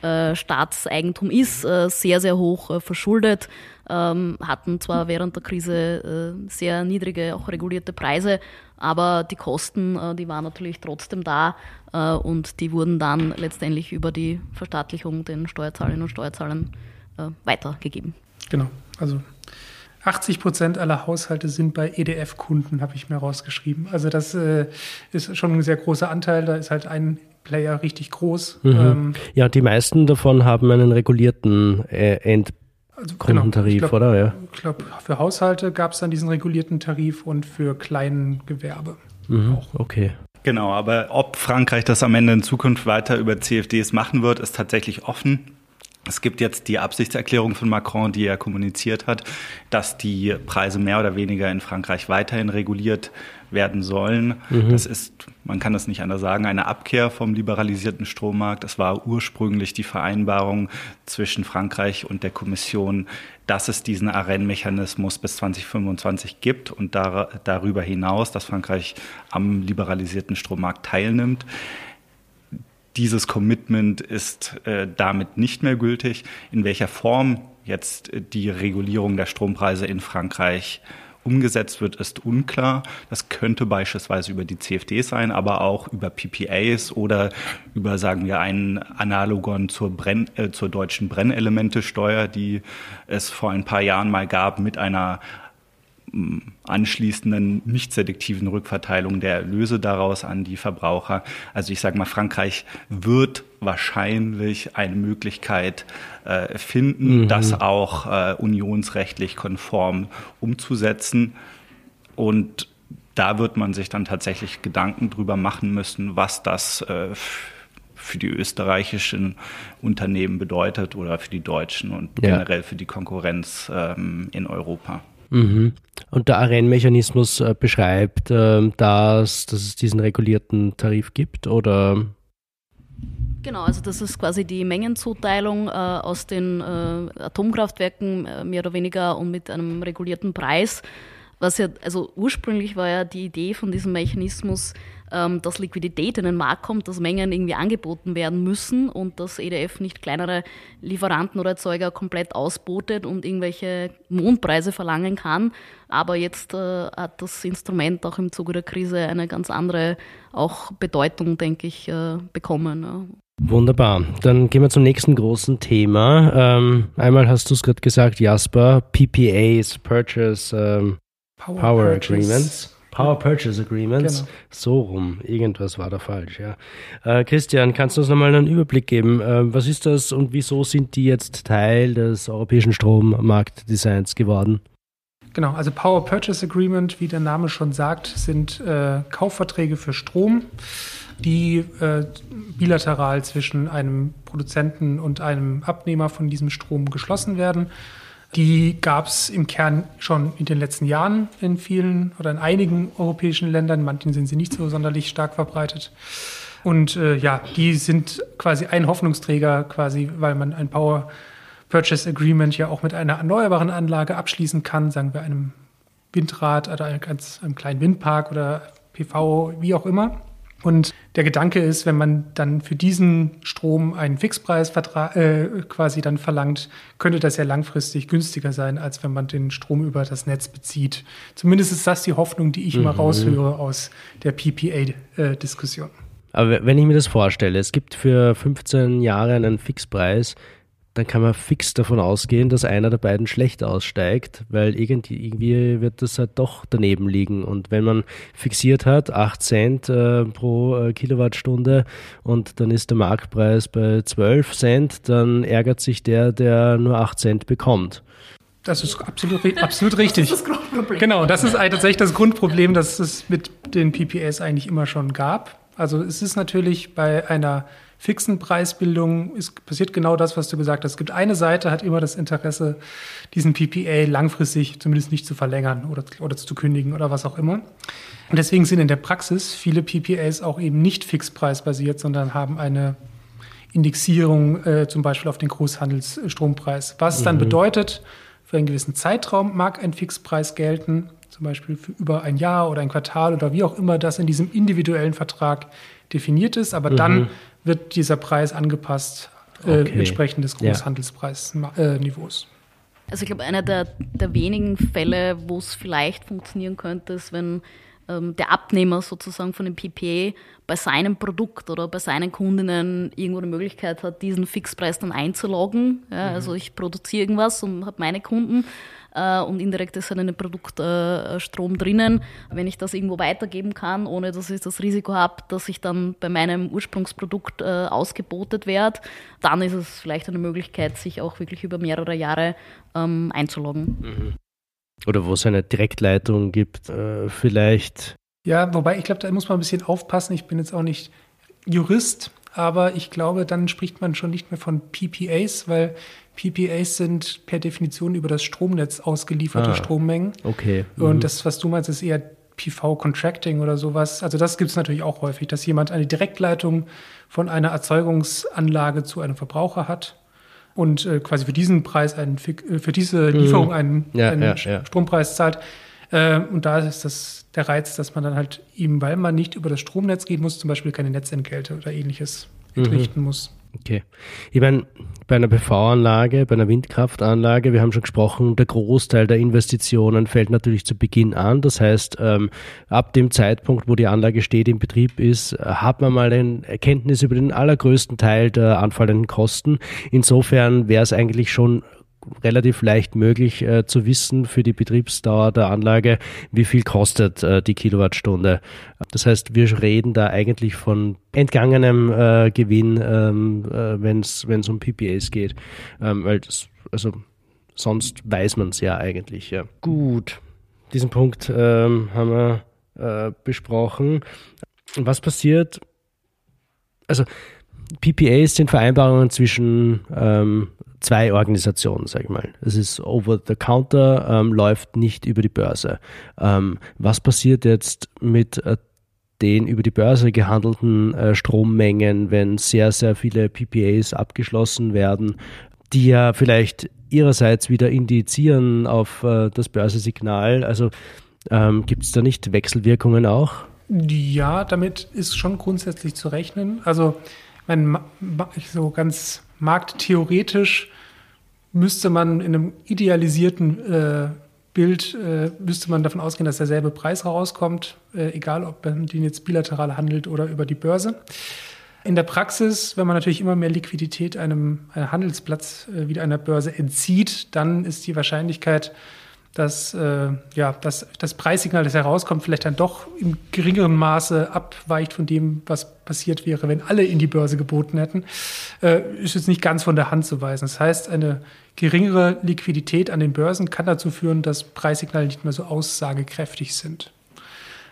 äh, Staatseigentum ist, äh, sehr, sehr hoch äh, verschuldet, ähm, hatten zwar während der Krise äh, sehr niedrige, auch regulierte Preise, aber die Kosten, die waren natürlich trotzdem da und die wurden dann letztendlich über die Verstaatlichung den Steuerzahlerinnen und Steuerzahlern weitergegeben. Genau, also 80 Prozent aller Haushalte sind bei EDF-Kunden, habe ich mir rausgeschrieben. Also das äh, ist schon ein sehr großer Anteil. Da ist halt ein Player richtig groß. Mhm. Ähm, ja, die meisten davon haben einen regulierten äh, Endkundentarif, also, genau. oder? Ja. Ich glaube, für Haushalte gab es dann diesen regulierten Tarif und für Kleingewerbe mhm. auch. Okay. Genau, aber ob Frankreich das am Ende in Zukunft weiter über CFDs machen wird, ist tatsächlich offen. Es gibt jetzt die Absichtserklärung von Macron, die er kommuniziert hat, dass die Preise mehr oder weniger in Frankreich weiterhin reguliert werden sollen. Mhm. Das ist, man kann das nicht anders sagen, eine Abkehr vom liberalisierten Strommarkt. Es war ursprünglich die Vereinbarung zwischen Frankreich und der Kommission, dass es diesen Arène-Mechanismus bis 2025 gibt und dar darüber hinaus, dass Frankreich am liberalisierten Strommarkt teilnimmt dieses Commitment ist äh, damit nicht mehr gültig. In welcher Form jetzt die Regulierung der Strompreise in Frankreich umgesetzt wird, ist unklar. Das könnte beispielsweise über die CFD sein, aber auch über PPAs oder über, sagen wir, einen Analogon zur, Brenn, äh, zur deutschen Brennelementesteuer, die es vor ein paar Jahren mal gab mit einer anschließenden nicht selektiven Rückverteilung der Erlöse daraus an die Verbraucher. Also ich sage mal, Frankreich wird wahrscheinlich eine Möglichkeit äh, finden, mhm. das auch äh, unionsrechtlich konform umzusetzen. Und da wird man sich dann tatsächlich Gedanken drüber machen müssen, was das äh, für die österreichischen Unternehmen bedeutet oder für die deutschen und ja. generell für die Konkurrenz ähm, in Europa. Mhm. Und der Arennmechanismus äh, beschreibt, äh, dass, dass es diesen regulierten Tarif gibt oder? Genau, also das ist quasi die Mengenzuteilung äh, aus den äh, Atomkraftwerken äh, mehr oder weniger und mit einem regulierten Preis. Was ja, also ursprünglich war ja die Idee von diesem Mechanismus, dass Liquidität in den Markt kommt, dass Mengen irgendwie angeboten werden müssen und dass EDF nicht kleinere Lieferanten oder Erzeuger komplett ausbotet und irgendwelche Mondpreise verlangen kann. Aber jetzt äh, hat das Instrument auch im Zuge der Krise eine ganz andere auch Bedeutung, denke ich, äh, bekommen. Ja. Wunderbar. Dann gehen wir zum nächsten großen Thema. Ähm, einmal hast du es gerade gesagt, Jasper, PPAs, Purchase ähm, Power, Power Agreements. Power Purchase Agreements. Genau. So rum. Irgendwas war da falsch, ja. Äh, Christian, kannst du uns nochmal einen Überblick geben? Äh, was ist das und wieso sind die jetzt Teil des europäischen Strommarktdesigns geworden? Genau, also Power Purchase Agreement, wie der Name schon sagt, sind äh, Kaufverträge für Strom, die äh, bilateral zwischen einem Produzenten und einem Abnehmer von diesem Strom geschlossen werden. Die gab es im Kern schon in den letzten Jahren in vielen oder in einigen europäischen Ländern. In manchen sind sie nicht so sonderlich stark verbreitet. Und äh, ja, die sind quasi ein Hoffnungsträger, quasi, weil man ein Power Purchase Agreement ja auch mit einer erneuerbaren Anlage abschließen kann, sagen wir einem Windrad oder einem, einem kleinen Windpark oder PV, wie auch immer. Und der Gedanke ist, wenn man dann für diesen Strom einen Fixpreis äh, quasi dann verlangt, könnte das ja langfristig günstiger sein, als wenn man den Strom über das Netz bezieht. Zumindest ist das die Hoffnung, die ich mhm. immer raushöre aus der PPA-Diskussion. Äh, Aber wenn ich mir das vorstelle, es gibt für 15 Jahre einen Fixpreis, dann kann man fix davon ausgehen, dass einer der beiden schlecht aussteigt, weil irgendwie, irgendwie wird das halt doch daneben liegen. Und wenn man fixiert hat, 8 Cent äh, pro äh, Kilowattstunde und dann ist der Marktpreis bei 12 Cent, dann ärgert sich der, der nur 8 Cent bekommt. Das ist absolut, absolut richtig. Das ist das Grundproblem. Genau, das ist tatsächlich das Grundproblem, das es mit den PPAs eigentlich immer schon gab. Also es ist natürlich bei einer fixen Preisbildung ist, passiert genau das, was du gesagt hast. Es gibt eine Seite, hat immer das Interesse, diesen PPA langfristig zumindest nicht zu verlängern oder, oder zu kündigen oder was auch immer. Und deswegen sind in der Praxis viele PPAs auch eben nicht fixpreisbasiert, sondern haben eine Indexierung äh, zum Beispiel auf den Großhandelsstrompreis. Was mhm. dann bedeutet, für einen gewissen Zeitraum mag ein Fixpreis gelten, zum Beispiel für über ein Jahr oder ein Quartal oder wie auch immer das in diesem individuellen Vertrag definiert ist. Aber mhm. dann wird dieser Preis angepasst äh, okay. entsprechend des Großhandelspreisniveaus. Also ich glaube, einer der, der wenigen Fälle, wo es vielleicht funktionieren könnte, ist, wenn ähm, der Abnehmer sozusagen von dem PPA bei seinem Produkt oder bei seinen Kundinnen irgendwo die Möglichkeit hat, diesen Fixpreis dann einzuloggen. Ja, mhm. Also ich produziere irgendwas und habe meine Kunden äh, und indirekt ist halt ein Produktstrom äh, drinnen. Wenn ich das irgendwo weitergeben kann, ohne dass ich das Risiko habe, dass ich dann bei meinem Ursprungsprodukt äh, ausgebotet werde, dann ist es vielleicht eine Möglichkeit, sich auch wirklich über mehrere Jahre ähm, einzuloggen. Mhm. Oder wo es eine Direktleitung gibt, äh, vielleicht. Ja, wobei ich glaube, da muss man ein bisschen aufpassen. Ich bin jetzt auch nicht Jurist, aber ich glaube, dann spricht man schon nicht mehr von PPAs, weil PPAs sind per Definition über das Stromnetz ausgelieferte ah, Strommengen. Okay. Mhm. Und das, was du meinst, ist eher PV-Contracting oder sowas. Also das gibt es natürlich auch häufig, dass jemand eine Direktleitung von einer Erzeugungsanlage zu einem Verbraucher hat und äh, quasi für diesen Preis einen, äh, für diese mhm. Lieferung einen, ja, einen ja, ja. Strompreis zahlt. Äh, und da ist das der Reiz, dass man dann halt eben, weil man nicht über das Stromnetz gehen muss, zum Beispiel keine Netzentgelte oder ähnliches entrichten mhm. muss. Okay. Ich meine, bei einer PV-Anlage, bei einer Windkraftanlage, wir haben schon gesprochen, der Großteil der Investitionen fällt natürlich zu Beginn an. Das heißt, ähm, ab dem Zeitpunkt, wo die Anlage steht, in Betrieb ist, hat man mal eine Erkenntnis über den allergrößten Teil der anfallenden Kosten. Insofern wäre es eigentlich schon relativ leicht möglich äh, zu wissen für die Betriebsdauer der Anlage, wie viel kostet äh, die Kilowattstunde. Das heißt, wir reden da eigentlich von entgangenem äh, Gewinn, ähm, äh, wenn es um PPAs geht, ähm, weil das, also sonst weiß man es ja eigentlich. Ja. Gut, diesen Punkt ähm, haben wir äh, besprochen. Was passiert? Also PPAs sind Vereinbarungen zwischen ähm, zwei Organisationen, sage ich mal. Es ist over the counter, ähm, läuft nicht über die Börse. Ähm, was passiert jetzt mit äh, den über die Börse gehandelten äh, Strommengen, wenn sehr, sehr viele PPAs abgeschlossen werden, die ja vielleicht ihrerseits wieder indizieren auf äh, das Börsesignal? Also ähm, gibt es da nicht Wechselwirkungen auch? Ja, damit ist schon grundsätzlich zu rechnen. Also, wenn so ganz markttheoretisch müsste man in einem idealisierten äh, Bild, äh, müsste man davon ausgehen, dass derselbe Preis herauskommt, äh, egal ob man den jetzt bilateral handelt oder über die Börse. In der Praxis, wenn man natürlich immer mehr Liquidität einem, einem Handelsplatz äh, wie einer Börse entzieht, dann ist die Wahrscheinlichkeit, dass äh, ja, dass das Preissignal, das herauskommt, vielleicht dann doch im geringeren Maße abweicht von dem, was passiert wäre, wenn alle in die Börse geboten hätten, äh, ist jetzt nicht ganz von der Hand zu weisen. Das heißt, eine geringere Liquidität an den Börsen kann dazu führen, dass Preissignale nicht mehr so aussagekräftig sind.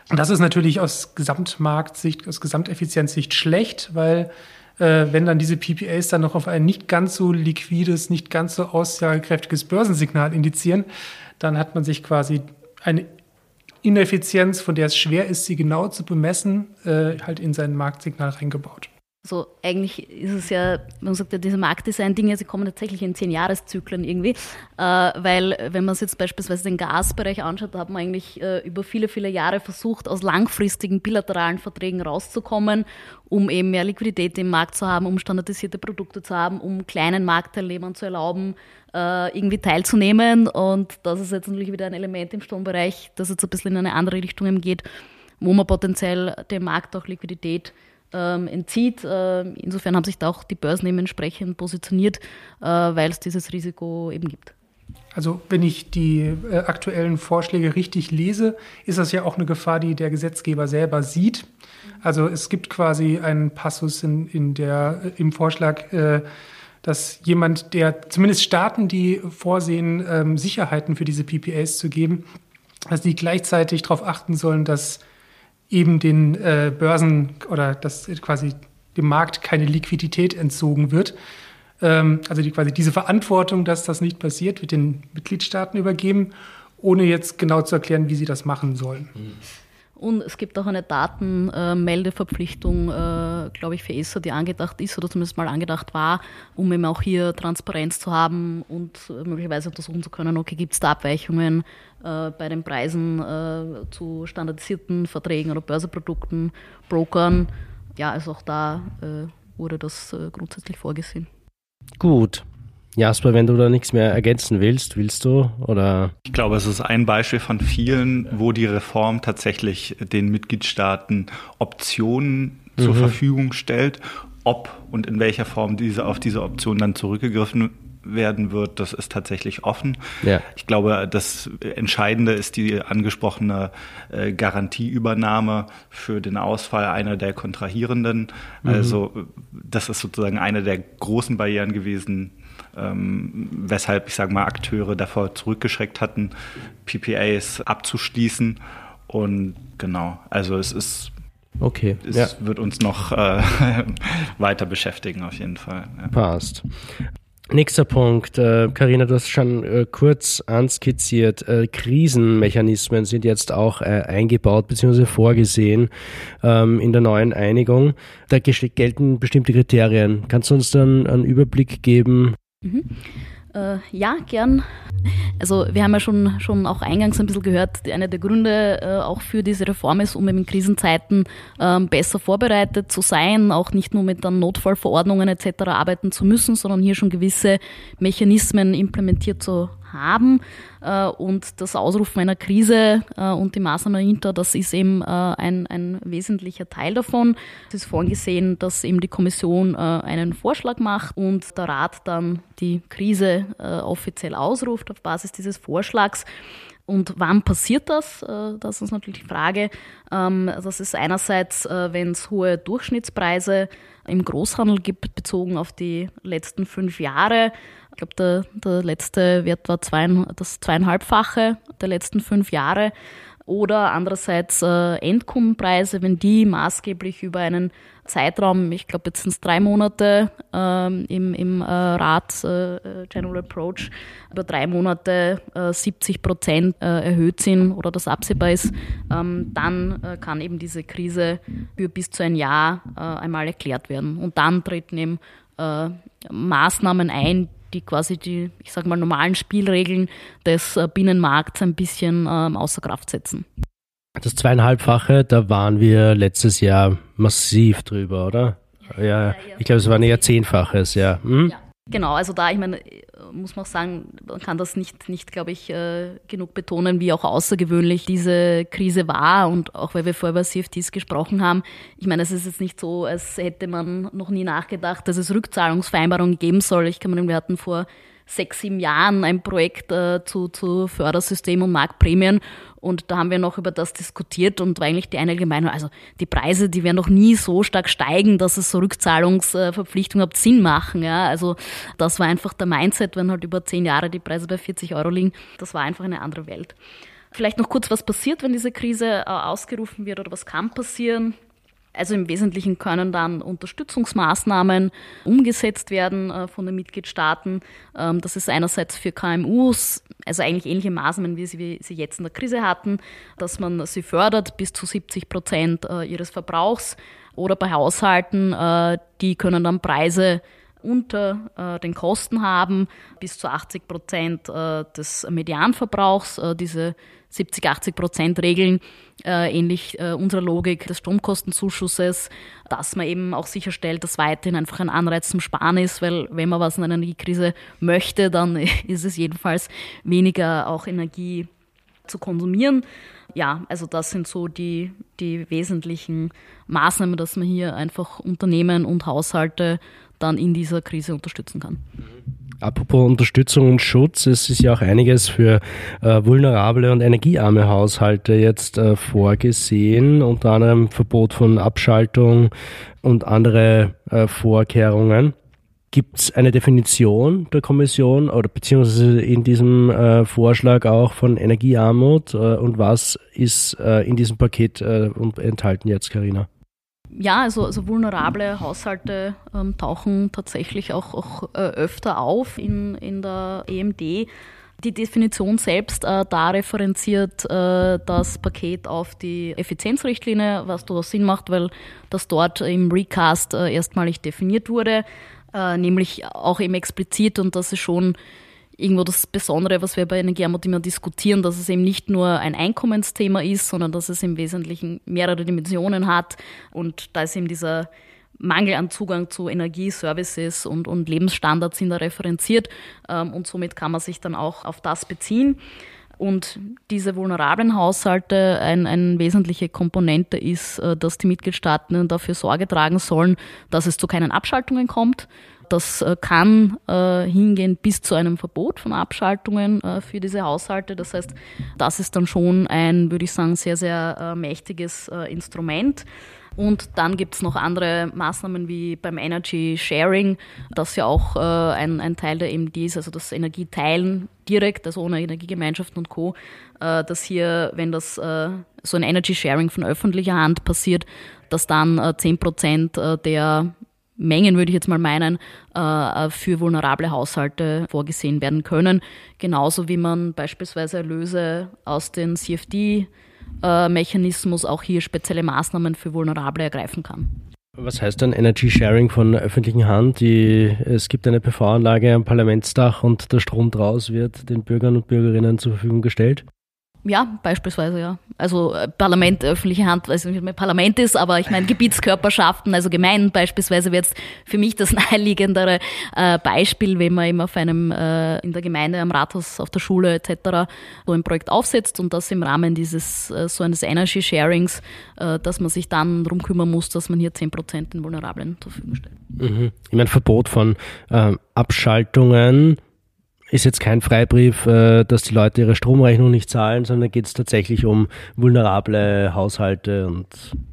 Und das ist natürlich aus Gesamtmarktsicht, aus Gesamteffizienzsicht schlecht, weil äh, wenn dann diese PPAs dann noch auf ein nicht ganz so liquides, nicht ganz so aussagekräftiges Börsensignal indizieren, dann hat man sich quasi eine Ineffizienz, von der es schwer ist, sie genau zu bemessen, äh, halt in sein Marktsignal reingebaut. Also eigentlich ist es ja, man sagt ja, diese Marktdesign-Dinge, sie kommen tatsächlich in zehn Jahreszyklen irgendwie, äh, weil wenn man sich jetzt beispielsweise den Gasbereich anschaut, da hat man eigentlich äh, über viele, viele Jahre versucht, aus langfristigen bilateralen Verträgen rauszukommen, um eben mehr Liquidität im Markt zu haben, um standardisierte Produkte zu haben, um kleinen Marktteilnehmern zu erlauben, äh, irgendwie teilzunehmen. Und das ist jetzt natürlich wieder ein Element im Strombereich, das jetzt ein bisschen in eine andere Richtung geht, wo man potenziell dem Markt auch Liquidität ähm, entzieht. Äh, insofern haben sich da auch die Börsen eben entsprechend positioniert, äh, weil es dieses Risiko eben gibt. Also wenn ich die äh, aktuellen Vorschläge richtig lese, ist das ja auch eine Gefahr, die der Gesetzgeber selber sieht. Also es gibt quasi einen Passus in, in der, äh, im Vorschlag, äh, dass jemand, der zumindest Staaten, die vorsehen, ähm, Sicherheiten für diese PPAs zu geben, dass die gleichzeitig darauf achten sollen, dass eben den äh, Börsen oder dass quasi dem Markt keine Liquidität entzogen wird. Ähm, also die, quasi diese Verantwortung, dass das nicht passiert, wird den Mitgliedstaaten übergeben, ohne jetzt genau zu erklären, wie sie das machen sollen. Mhm. Und es gibt auch eine Datenmeldeverpflichtung, äh, glaube ich, für ESA, die angedacht ist oder zumindest mal angedacht war, um eben auch hier Transparenz zu haben und möglicherweise untersuchen zu können, okay, gibt es da Abweichungen äh, bei den Preisen äh, zu standardisierten Verträgen oder Börseprodukten, Brokern. Ja, also auch da äh, wurde das äh, grundsätzlich vorgesehen. Gut, Jasper, wenn du da nichts mehr ergänzen willst, willst du oder? Ich glaube, es ist ein Beispiel von vielen, wo die Reform tatsächlich den Mitgliedstaaten Optionen mhm. zur Verfügung stellt. Ob und in welcher Form diese auf diese Option dann zurückgegriffen werden wird, das ist tatsächlich offen. Ja. Ich glaube, das Entscheidende ist die angesprochene äh, Garantieübernahme für den Ausfall einer der Kontrahierenden. Mhm. Also das ist sozusagen eine der großen Barrieren gewesen, ähm, weshalb, ich sage mal, Akteure davor zurückgeschreckt hatten, PPAs abzuschließen. Und genau, also es ist Okay. Es ja. wird uns noch äh, weiter beschäftigen, auf jeden Fall. Ja. Passt. Nächster Punkt, Karina, äh, du hast schon äh, kurz anskizziert, äh, Krisenmechanismen sind jetzt auch äh, eingebaut bzw. vorgesehen ähm, in der neuen Einigung. Da gelten bestimmte Kriterien. Kannst du uns dann einen Überblick geben, Mhm. Äh, ja, gern. Also wir haben ja schon, schon auch eingangs ein bisschen gehört, einer der Gründe äh, auch für diese Reform ist, um in Krisenzeiten ähm, besser vorbereitet zu sein, auch nicht nur mit dann Notfallverordnungen etc. arbeiten zu müssen, sondern hier schon gewisse Mechanismen implementiert zu haben. Äh, und das Ausrufen einer Krise äh, und die Maßnahmen dahinter, das ist eben äh, ein, ein wesentlicher Teil davon. Es ist vorgesehen, dass eben die Kommission einen Vorschlag macht und der Rat dann die Krise offiziell ausruft auf Basis dieses Vorschlags. Und wann passiert das? Das ist natürlich die Frage. Ähm, das ist einerseits, wenn es hohe Durchschnittspreise im Großhandel gibt, bezogen auf die letzten fünf Jahre. Ich glaube, der, der letzte Wert war zwei, das zweieinhalbfache der letzten fünf Jahre. Oder andererseits äh, Endkundenpreise, wenn die maßgeblich über einen Zeitraum, ich glaube jetzt sind es drei Monate ähm, im, im äh, Rat äh, General Approach, über drei Monate äh, 70 Prozent äh, erhöht sind oder das absehbar ist, ähm, dann äh, kann eben diese Krise für bis zu ein Jahr äh, einmal erklärt werden. Und dann treten eben Maßnahmen ein, die quasi die, ich sage mal, normalen Spielregeln des äh, Binnenmarkts ein bisschen ähm, außer Kraft setzen. Das zweieinhalbfache, da waren wir letztes Jahr massiv drüber, oder? Ja, ja, ich glaube, es war ein Jahrzehnfaches, ja. Hm? ja. Genau, also da, ich meine, muss man auch sagen, man kann das nicht, nicht glaube ich, äh, genug betonen, wie auch außergewöhnlich diese Krise war und auch weil wir vorher über CFTs gesprochen haben. Ich meine, es ist jetzt nicht so, als hätte man noch nie nachgedacht, dass es Rückzahlungsvereinbarungen geben soll. Ich kann mir, wir hatten vor sechs, sieben Jahren ein Projekt äh, zu, zu Fördersystem und Marktprämien und da haben wir noch über das diskutiert und war eigentlich die einige Meinung, also die Preise, die werden noch nie so stark steigen, dass es so Rückzahlungsverpflichtungen überhaupt Sinn machen. Ja? Also das war einfach der Mindset, wenn halt über zehn Jahre die Preise bei 40 Euro liegen. Das war einfach eine andere Welt. Vielleicht noch kurz, was passiert, wenn diese Krise äh, ausgerufen wird oder was kann passieren. Also im Wesentlichen können dann Unterstützungsmaßnahmen umgesetzt werden äh, von den Mitgliedstaaten. Ähm, das ist einerseits für KMUs, also eigentlich ähnliche Maßnahmen, wie sie, jetzt in der Krise hatten, dass man sie fördert bis zu 70 Prozent äh, ihres Verbrauchs. Oder bei Haushalten, äh, die können dann Preise unter den Kosten haben, bis zu 80 Prozent des Medianverbrauchs. Diese 70, 80 Prozent Regeln, äh, ähnlich äh, unserer Logik des Stromkostenzuschusses, dass man eben auch sicherstellt, dass weiterhin einfach ein Anreiz zum Sparen ist, weil wenn man was in einer Energiekrise möchte, dann ist es jedenfalls weniger auch Energie zu konsumieren. Ja, also das sind so die, die wesentlichen Maßnahmen, dass man hier einfach Unternehmen und Haushalte dann in dieser Krise unterstützen kann. Mhm. Apropos Unterstützung und Schutz, es ist ja auch einiges für äh, vulnerable und energiearme Haushalte jetzt äh, vorgesehen, unter anderem Verbot von Abschaltung und andere äh, Vorkehrungen. Gibt es eine Definition der Kommission oder beziehungsweise in diesem äh, Vorschlag auch von Energiearmut äh, und was ist äh, in diesem Paket enthalten jetzt, Karina? Ja, also, also vulnerable Haushalte ähm, tauchen tatsächlich auch, auch äh, öfter auf in, in der EMD. Die Definition selbst, äh, da referenziert äh, das Paket auf die Effizienzrichtlinie, was durchaus Sinn macht, weil das dort im Recast äh, erstmalig definiert wurde, äh, nämlich auch eben explizit und das ist schon irgendwo das Besondere, was wir bei Energiearmut immer diskutieren, dass es eben nicht nur ein Einkommensthema ist, sondern dass es im Wesentlichen mehrere Dimensionen hat. Und da ist eben dieser Mangel an Zugang zu Energieservices und, und Lebensstandards sind da referenziert. Ähm, und somit kann man sich dann auch auf das beziehen. Und diese vulnerablen Haushalte, ein, eine wesentliche Komponente ist, äh, dass die Mitgliedstaaten dafür Sorge tragen sollen, dass es zu keinen Abschaltungen kommt. Das äh, kann äh, hingehen bis zu einem Verbot von Abschaltungen für diese Haushalte. Das heißt, das ist dann schon ein, würde ich sagen, sehr, sehr mächtiges Instrument. Und dann gibt es noch andere Maßnahmen wie beim Energy Sharing, das ja auch äh, ein, ein Teil der EMD ist, also das Energieteilen direkt, also ohne Energiegemeinschaften und Co., äh, dass hier, wenn das äh, so ein Energy Sharing von öffentlicher Hand passiert, dass dann äh, 10 Prozent der Mengen, würde ich jetzt mal meinen, äh, für vulnerable Haushalte vorgesehen werden können. Genauso wie man beispielsweise Erlöse aus den CFD-Mechanismus auch hier spezielle Maßnahmen für Vulnerable ergreifen kann. Was heißt dann Energy Sharing von der öffentlichen Hand? Die, es gibt eine PV-Anlage am Parlamentsdach und der Strom draus wird den Bürgern und Bürgerinnen zur Verfügung gestellt? Ja, beispielsweise, ja. Also äh, Parlament, öffentliche Hand, weiß nicht, was Parlament ist, aber ich meine Gebietskörperschaften, also Gemeinden beispielsweise wäre jetzt für mich das naheliegendere äh, Beispiel, wenn man eben auf einem, äh, in der Gemeinde, am Rathaus, auf der Schule etc. so ein Projekt aufsetzt und das im Rahmen dieses, äh, so eines Energy Sharings, äh, dass man sich dann darum kümmern muss, dass man hier 10% den Vulnerablen zur Verfügung stellt. Mhm. Ich meine, Verbot von Abschaltungen ist jetzt kein Freibrief, äh, dass die Leute ihre Stromrechnung nicht zahlen, sondern geht es tatsächlich um vulnerable Haushalte und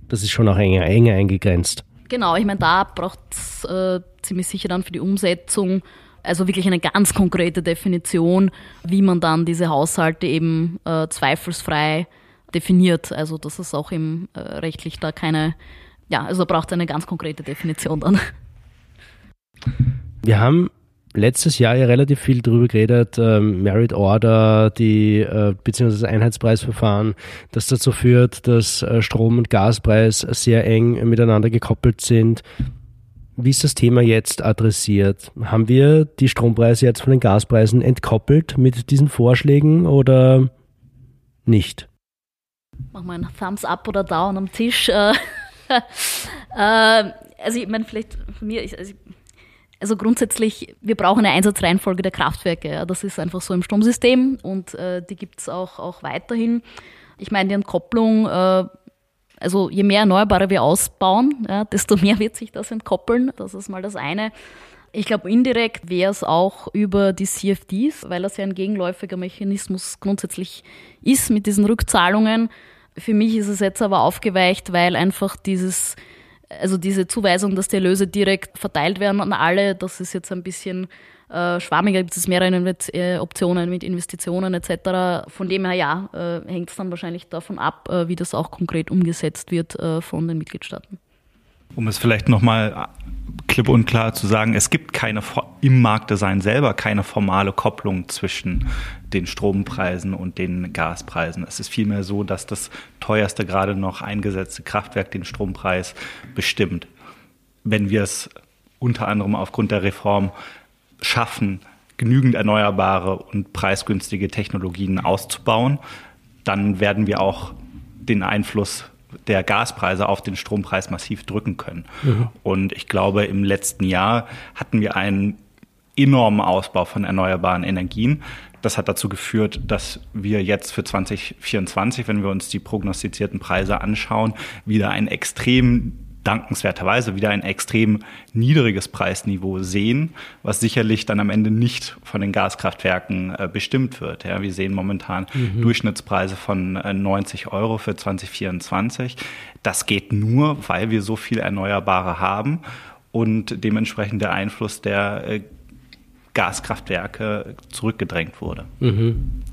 das ist schon auch enger, enger eingegrenzt. Genau, ich meine, da braucht es äh, ziemlich sicher dann für die Umsetzung also wirklich eine ganz konkrete Definition, wie man dann diese Haushalte eben äh, zweifelsfrei definiert. Also dass es auch eben äh, rechtlich da keine, ja, also braucht es eine ganz konkrete Definition dann. Wir haben letztes Jahr ja relativ viel darüber geredet, ähm, Merit Order, die äh, beziehungsweise Einheitspreisverfahren, das dazu führt, dass äh, Strom- und Gaspreis sehr eng miteinander gekoppelt sind. Wie ist das Thema jetzt adressiert? Haben wir die Strompreise jetzt von den Gaspreisen entkoppelt mit diesen Vorschlägen oder nicht? Mach mal einen Thumbs up oder down am Tisch. Äh, äh, also ich meine, vielleicht von mir, ich, also ich also grundsätzlich, wir brauchen eine Einsatzreihenfolge der Kraftwerke. Ja. Das ist einfach so im Stromsystem und äh, die gibt es auch, auch weiterhin. Ich meine, die Entkopplung, äh, also je mehr Erneuerbare wir ausbauen, ja, desto mehr wird sich das entkoppeln. Das ist mal das eine. Ich glaube, indirekt wäre es auch über die CFDs, weil das ja ein gegenläufiger Mechanismus grundsätzlich ist mit diesen Rückzahlungen. Für mich ist es jetzt aber aufgeweicht, weil einfach dieses also diese Zuweisung, dass die Erlöse direkt verteilt werden an alle, das ist jetzt ein bisschen äh, schwammiger, gibt es mehrere äh, Optionen mit Investitionen etc. Von dem her ja, äh, hängt es dann wahrscheinlich davon ab, äh, wie das auch konkret umgesetzt wird äh, von den Mitgliedstaaten. Um es vielleicht nochmal klipp und klar zu sagen, es gibt keine im Marktdesign selber keine formale Kopplung zwischen den Strompreisen und den Gaspreisen. Es ist vielmehr so, dass das teuerste gerade noch eingesetzte Kraftwerk den Strompreis bestimmt. Wenn wir es unter anderem aufgrund der Reform schaffen, genügend erneuerbare und preisgünstige Technologien auszubauen, dann werden wir auch den Einfluss der Gaspreise auf den Strompreis massiv drücken können. Mhm. Und ich glaube, im letzten Jahr hatten wir einen enormen Ausbau von erneuerbaren Energien. Das hat dazu geführt, dass wir jetzt für 2024, wenn wir uns die prognostizierten Preise anschauen, wieder einen extrem dankenswerterweise wieder ein extrem niedriges Preisniveau sehen, was sicherlich dann am Ende nicht von den Gaskraftwerken äh, bestimmt wird. Ja, wir sehen momentan mhm. Durchschnittspreise von äh, 90 Euro für 2024. Das geht nur, weil wir so viel Erneuerbare haben und dementsprechend der Einfluss der äh, Gaskraftwerke zurückgedrängt wurde. Mhm.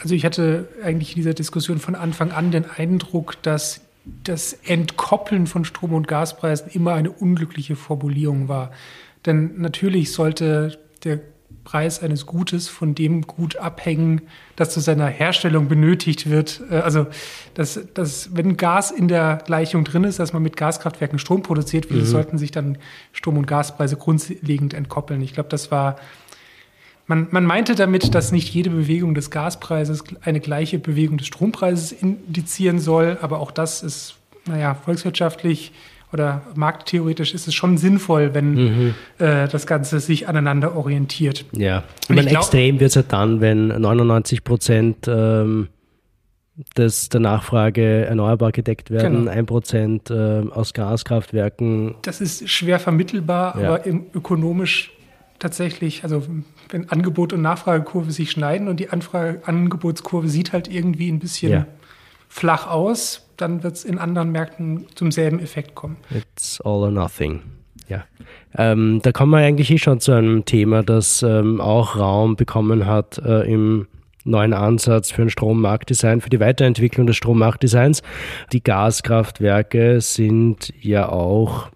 Also ich hatte eigentlich in dieser Diskussion von Anfang an den Eindruck, dass das Entkoppeln von Strom- und Gaspreisen immer eine unglückliche Formulierung war. Denn natürlich sollte der Preis eines Gutes von dem Gut abhängen, das zu seiner Herstellung benötigt wird. Äh, also, dass, dass wenn Gas in der Gleichung drin ist, dass man mit Gaskraftwerken Strom produziert, mhm. sollten sich dann Strom- und Gaspreise grundlegend entkoppeln? Ich glaube, das war man, man, meinte damit, dass nicht jede Bewegung des Gaspreises eine gleiche Bewegung des Strompreises indizieren soll, aber auch das ist, naja, volkswirtschaftlich oder markttheoretisch ist es schon sinnvoll, wenn mhm. äh, das Ganze sich aneinander orientiert. Ja, ich meine, extrem wird es ja dann, wenn 99 Prozent ähm, des, der Nachfrage erneuerbar gedeckt werden, genau. ein Prozent äh, aus Gaskraftwerken. Das ist schwer vermittelbar, ja. aber ökonomisch tatsächlich, also wenn Angebot und Nachfragekurve sich schneiden und die Anfrage Angebotskurve sieht halt irgendwie ein bisschen ja. flach aus, dann wird es in anderen Märkten zum selben Effekt kommen. It's all or nothing. Ja, ähm, da kommen wir eigentlich eh schon zu einem Thema, das ähm, auch Raum bekommen hat äh, im neuen Ansatz für ein Strommarktdesign, für die Weiterentwicklung des Strommarktdesigns. Die Gaskraftwerke sind ja auch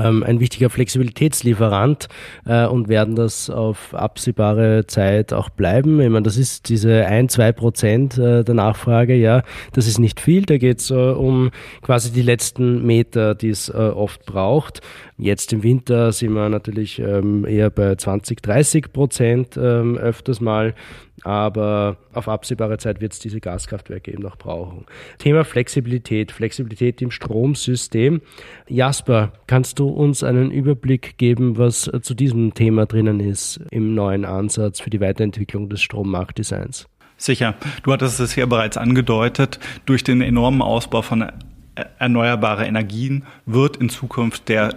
ein wichtiger Flexibilitätslieferant äh, und werden das auf absehbare Zeit auch bleiben. Ich meine, das ist diese ein, zwei Prozent äh, der Nachfrage, ja, das ist nicht viel. Da geht es äh, um quasi die letzten Meter, die es äh, oft braucht. Jetzt im Winter sind wir natürlich ähm, eher bei 20, 30 Prozent ähm, öfters mal aber auf absehbare Zeit wird es diese Gaskraftwerke eben noch brauchen. Thema Flexibilität, Flexibilität im Stromsystem. Jasper, kannst du uns einen Überblick geben, was zu diesem Thema drinnen ist im neuen Ansatz für die Weiterentwicklung des Strommarktdesigns? Sicher. Du hattest es ja bereits angedeutet. Durch den enormen Ausbau von erneuerbaren Energien wird in Zukunft der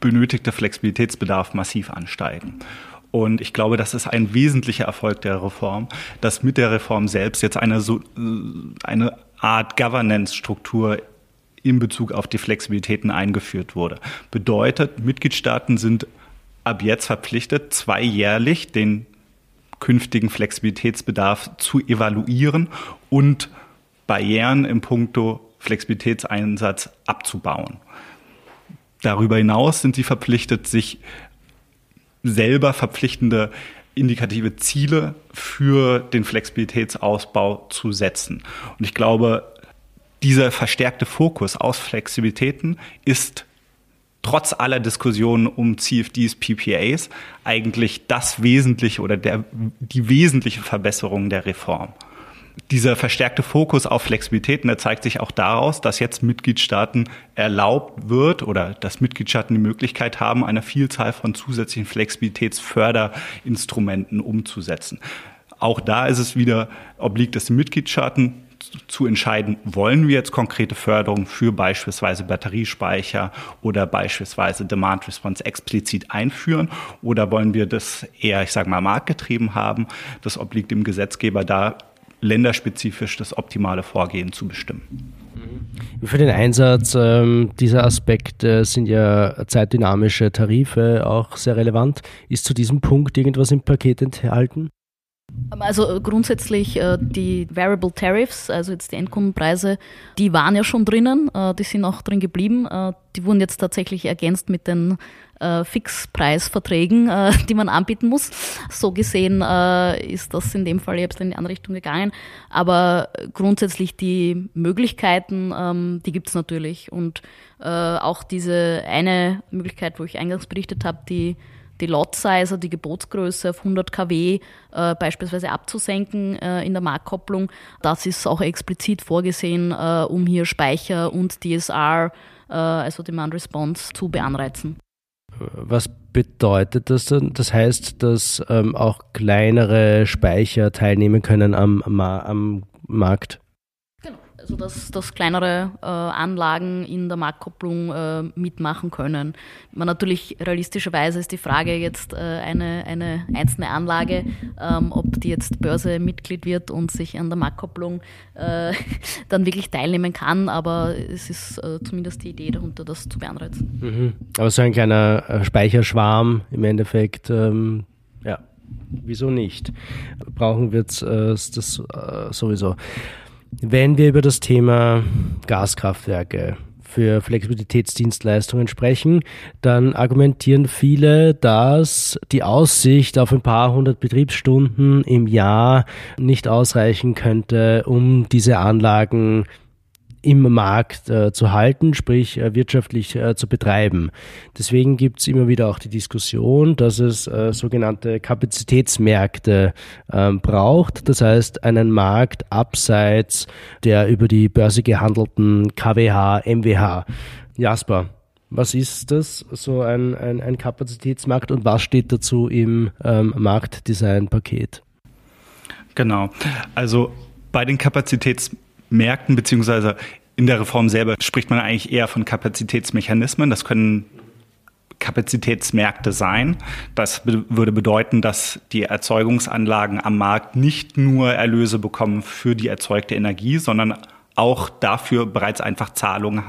benötigte Flexibilitätsbedarf massiv ansteigen. Und ich glaube, das ist ein wesentlicher Erfolg der Reform, dass mit der Reform selbst jetzt eine, so, eine Art Governance-Struktur in Bezug auf die Flexibilitäten eingeführt wurde. Bedeutet, Mitgliedstaaten sind ab jetzt verpflichtet, zweijährlich den künftigen Flexibilitätsbedarf zu evaluieren und Barrieren im Punkto Flexibilitätseinsatz abzubauen. Darüber hinaus sind sie verpflichtet, sich selber verpflichtende indikative Ziele für den Flexibilitätsausbau zu setzen. Und ich glaube, dieser verstärkte Fokus aus Flexibilitäten ist trotz aller Diskussionen um CFDs, PPAs eigentlich das Wesentliche oder der, die wesentliche Verbesserung der Reform dieser verstärkte Fokus auf Flexibilitäten, der zeigt sich auch daraus, dass jetzt Mitgliedstaaten erlaubt wird oder dass Mitgliedstaaten die Möglichkeit haben, eine Vielzahl von zusätzlichen Flexibilitätsförderinstrumenten umzusetzen. Auch da ist es wieder obliegt es den Mitgliedstaaten zu entscheiden, wollen wir jetzt konkrete Förderung für beispielsweise Batteriespeicher oder beispielsweise Demand Response explizit einführen oder wollen wir das eher, ich sage mal, marktgetrieben haben. Das obliegt dem Gesetzgeber da länderspezifisch das optimale Vorgehen zu bestimmen. Für den Einsatz ähm, dieser Aspekte sind ja zeitdynamische Tarife auch sehr relevant. Ist zu diesem Punkt irgendwas im Paket enthalten? Also äh, grundsätzlich äh, die Variable Tariffs, also jetzt die Endkundenpreise, die waren ja schon drinnen, äh, die sind auch drin geblieben. Die wurden jetzt tatsächlich ergänzt mit den Fixpreisverträgen, die man anbieten muss. So gesehen ist das in dem Fall jetzt in die andere Richtung gegangen. Aber grundsätzlich die Möglichkeiten, ähm, die gibt es natürlich. Und auch diese eine Möglichkeit, wo ich eingangs berichtet habe, die die Lot Size, also die Gebotsgröße auf 100 kW äh, beispielsweise abzusenken äh, in der Marktkopplung. Das ist auch explizit vorgesehen, äh, um hier Speicher und DSR, äh, also Demand Response, zu beanreizen. Was bedeutet das dann? Das heißt, dass ähm, auch kleinere Speicher teilnehmen können am, am Markt? Also dass, dass kleinere äh, Anlagen in der Marktkopplung äh, mitmachen können. Man natürlich realistischerweise ist die Frage jetzt äh, eine, eine einzelne Anlage, ähm, ob die jetzt Börse-Mitglied wird und sich an der Marktkopplung äh, dann wirklich teilnehmen kann, aber es ist äh, zumindest die Idee darunter, das zu beanreizen. Mhm. Aber so ein kleiner äh, Speicherschwarm im Endeffekt, ähm, ja, wieso nicht? Brauchen wir das sowieso. Wenn wir über das Thema Gaskraftwerke für Flexibilitätsdienstleistungen sprechen, dann argumentieren viele, dass die Aussicht auf ein paar hundert Betriebsstunden im Jahr nicht ausreichen könnte, um diese Anlagen im Markt äh, zu halten, sprich äh, wirtschaftlich äh, zu betreiben. Deswegen gibt es immer wieder auch die Diskussion, dass es äh, sogenannte Kapazitätsmärkte ähm, braucht. Das heißt, einen Markt abseits der über die Börse gehandelten KWH, MWH. Jasper, was ist das, so ein, ein, ein Kapazitätsmarkt und was steht dazu im ähm, Marktdesign-Paket? Genau. Also bei den Kapazitätsmärkten Märkten, beziehungsweise in der Reform selber spricht man eigentlich eher von Kapazitätsmechanismen. Das können Kapazitätsmärkte sein. Das be würde bedeuten, dass die Erzeugungsanlagen am Markt nicht nur Erlöse bekommen für die erzeugte Energie, sondern auch dafür bereits einfach Zahlungen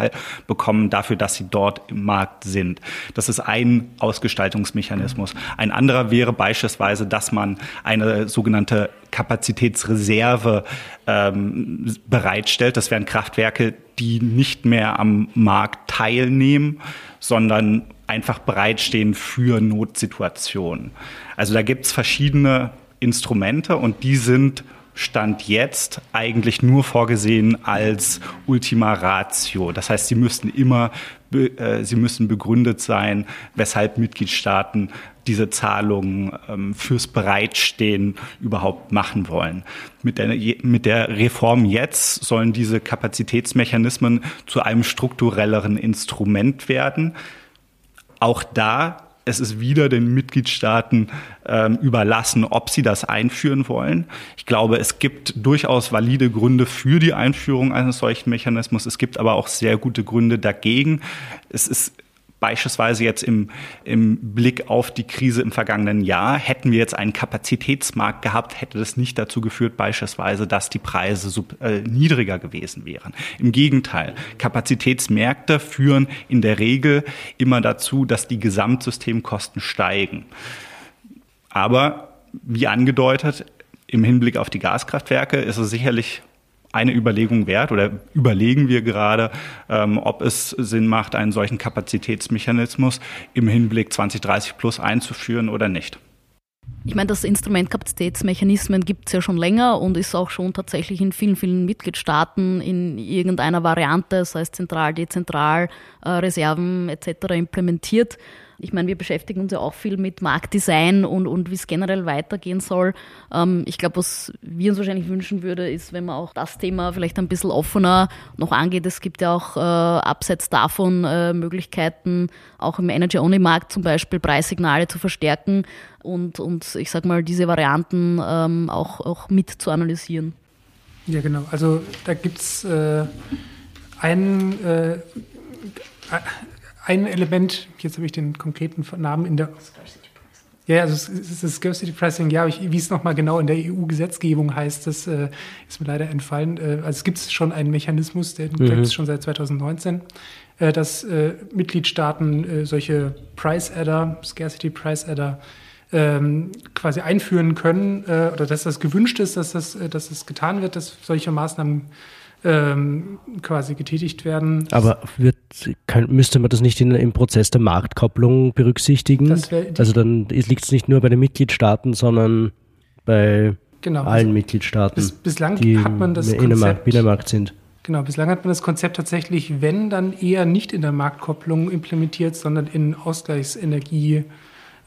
bekommen, dafür, dass sie dort im Markt sind. Das ist ein Ausgestaltungsmechanismus. Ein anderer wäre beispielsweise, dass man eine sogenannte Kapazitätsreserve ähm, bereitstellt. Das wären Kraftwerke, die nicht mehr am Markt teilnehmen, sondern einfach bereitstehen für Notsituationen. Also da gibt es verschiedene Instrumente und die sind Stand jetzt eigentlich nur vorgesehen als Ultima Ratio. Das heißt, sie müssten immer, äh, sie müssen begründet sein, weshalb Mitgliedstaaten diese Zahlungen ähm, fürs Bereitstehen überhaupt machen wollen. Mit der, mit der Reform jetzt sollen diese Kapazitätsmechanismen zu einem strukturelleren Instrument werden. Auch da es ist wieder den Mitgliedstaaten ähm, überlassen, ob sie das einführen wollen. Ich glaube, es gibt durchaus valide Gründe für die Einführung eines solchen Mechanismus. Es gibt aber auch sehr gute Gründe dagegen. Es ist Beispielsweise jetzt im, im Blick auf die Krise im vergangenen Jahr, hätten wir jetzt einen Kapazitätsmarkt gehabt, hätte das nicht dazu geführt, beispielsweise, dass die Preise sub, äh, niedriger gewesen wären. Im Gegenteil, Kapazitätsmärkte führen in der Regel immer dazu, dass die Gesamtsystemkosten steigen. Aber wie angedeutet, im Hinblick auf die Gaskraftwerke ist es sicherlich eine Überlegung wert oder überlegen wir gerade, ähm, ob es Sinn macht, einen solchen Kapazitätsmechanismus im Hinblick 2030 plus einzuführen oder nicht. Ich meine, das Instrument Kapazitätsmechanismen gibt es ja schon länger und ist auch schon tatsächlich in vielen, vielen Mitgliedstaaten in irgendeiner Variante, sei es zentral, dezentral, äh, Reserven etc. implementiert. Ich meine, wir beschäftigen uns ja auch viel mit Marktdesign und, und wie es generell weitergehen soll. Ähm, ich glaube, was wir uns wahrscheinlich wünschen würde, ist, wenn man auch das Thema vielleicht ein bisschen offener noch angeht. Es gibt ja auch äh, abseits davon äh, Möglichkeiten, auch im Energy-Only-Markt zum Beispiel Preissignale zu verstärken und, und ich sag mal, diese Varianten ähm, auch, auch mit zu analysieren. Ja, genau. Also da gibt es äh, einen äh, ein Element, jetzt habe ich den konkreten Namen in der. Ja, also es ist das Scarcity Pricing, ja, wie es nochmal genau in der EU-Gesetzgebung heißt, das äh, ist mir leider entfallen. Äh, also es gibt schon einen Mechanismus, der mhm. gibt es schon seit 2019, äh, dass äh, Mitgliedstaaten äh, solche Price Adder, Scarcity Price Adder ähm, quasi einführen können äh, oder dass das gewünscht ist, dass das, dass das getan wird, dass solche Maßnahmen ähm, quasi getätigt werden. Aber wird, kann, müsste man das nicht in, im Prozess der Marktkopplung berücksichtigen? also dann liegt es nicht nur bei den Mitgliedstaaten, sondern bei genau, allen also Mitgliedstaaten, bis, bislang die hat man das Konzept, Binnenmarkt sind. Genau, bislang hat man das Konzept tatsächlich, wenn, dann eher nicht in der Marktkopplung implementiert, sondern in Ausgleichsenergie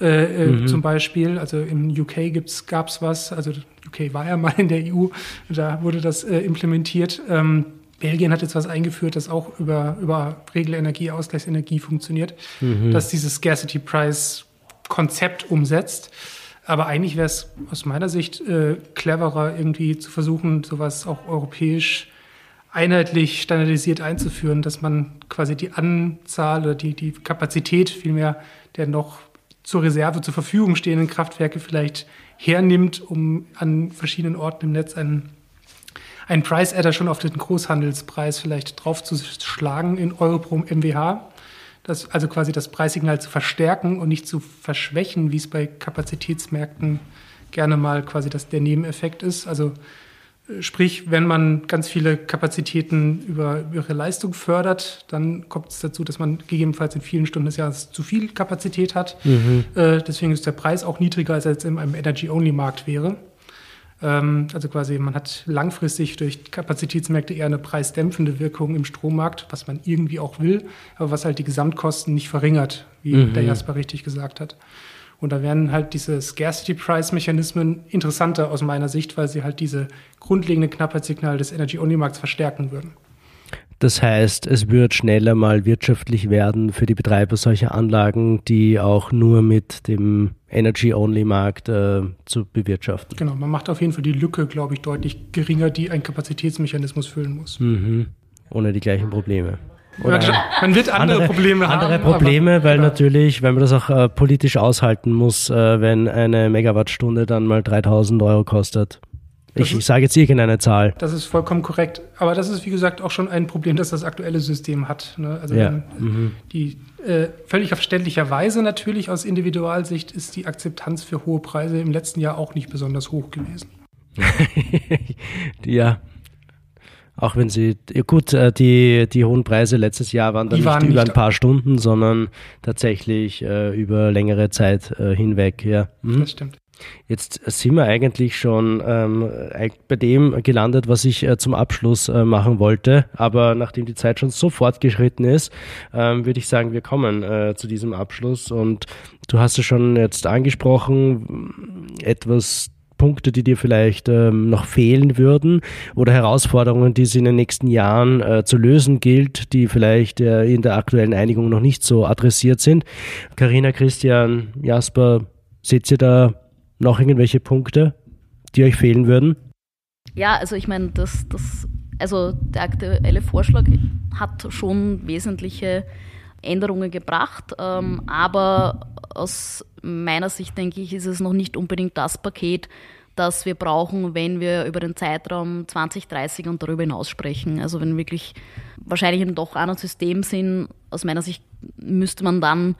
äh, äh, mhm. zum Beispiel. Also im UK gab es was, also UK war ja mal in der EU, da wurde das äh, implementiert. Ähm, Belgien hat jetzt was eingeführt, das auch über, über Regelenergie, Ausgleichsenergie funktioniert, mhm. das dieses Scarcity Price Konzept umsetzt. Aber eigentlich wäre es aus meiner Sicht äh, cleverer, irgendwie zu versuchen, sowas auch europäisch einheitlich standardisiert einzuführen, dass man quasi die Anzahl oder die, die Kapazität vielmehr der noch zur Reserve zur Verfügung stehenden Kraftwerke vielleicht hernimmt, um an verschiedenen Orten im Netz einen, einen Price-Adder schon auf den Großhandelspreis vielleicht draufzuschlagen in Euro pro MWH. Das, also quasi das Preissignal zu verstärken und nicht zu verschwächen, wie es bei Kapazitätsmärkten gerne mal quasi das, der Nebeneffekt ist. Also Sprich, wenn man ganz viele Kapazitäten über ihre Leistung fördert, dann kommt es dazu, dass man gegebenenfalls in vielen Stunden des Jahres zu viel Kapazität hat. Mhm. Äh, deswegen ist der Preis auch niedriger, als er jetzt in einem Energy-Only-Markt wäre. Ähm, also quasi, man hat langfristig durch Kapazitätsmärkte eher eine preisdämpfende Wirkung im Strommarkt, was man irgendwie auch will, aber was halt die Gesamtkosten nicht verringert, wie mhm. der Jasper richtig gesagt hat. Und da wären halt diese Scarcity-Price-Mechanismen interessanter aus meiner Sicht, weil sie halt diese grundlegende Knappheitssignal des Energy-Only-Markts verstärken würden. Das heißt, es wird schneller mal wirtschaftlich werden für die Betreiber solcher Anlagen, die auch nur mit dem Energy-Only-Markt äh, zu bewirtschaften. Genau, man macht auf jeden Fall die Lücke, glaube ich, deutlich geringer, die ein Kapazitätsmechanismus füllen muss. Mhm. Ohne die gleichen Probleme. Oder man wird andere, andere Probleme haben. Andere Probleme, aber, weil genau. natürlich, weil man das auch äh, politisch aushalten muss, äh, wenn eine Megawattstunde dann mal 3000 Euro kostet. Ich, ist, ich sage jetzt irgendeine Zahl. Das ist vollkommen korrekt. Aber das ist, wie gesagt, auch schon ein Problem, das das aktuelle System hat. Ne? Also ja. mhm. die äh, völlig verständlicherweise natürlich aus Individualsicht ist die Akzeptanz für hohe Preise im letzten Jahr auch nicht besonders hoch gewesen. ja, auch wenn sie, ja gut, äh, die, die hohen Preise letztes Jahr waren dann nicht waren über nicht ein paar Stunden, sondern tatsächlich äh, über längere Zeit äh, hinweg. Ja. Hm? Das stimmt. Jetzt sind wir eigentlich schon ähm, bei dem gelandet, was ich äh, zum Abschluss äh, machen wollte. Aber nachdem die Zeit schon so fortgeschritten ist, ähm, würde ich sagen, wir kommen äh, zu diesem Abschluss. Und du hast es schon jetzt angesprochen, etwas Punkte, die dir vielleicht ähm, noch fehlen würden oder Herausforderungen, die es in den nächsten Jahren äh, zu lösen gilt, die vielleicht äh, in der aktuellen Einigung noch nicht so adressiert sind. Karina, Christian, Jasper, seht ihr da noch irgendwelche Punkte, die euch fehlen würden? Ja, also ich meine, das, das, also der aktuelle Vorschlag hat schon wesentliche Änderungen gebracht, ähm, aber aus meiner Sicht, denke ich, ist es noch nicht unbedingt das Paket, das wir brauchen, wenn wir über den Zeitraum 2030 und darüber hinaus sprechen. Also wenn wir wirklich wahrscheinlich in doch einem System sind, aus meiner Sicht müsste man dann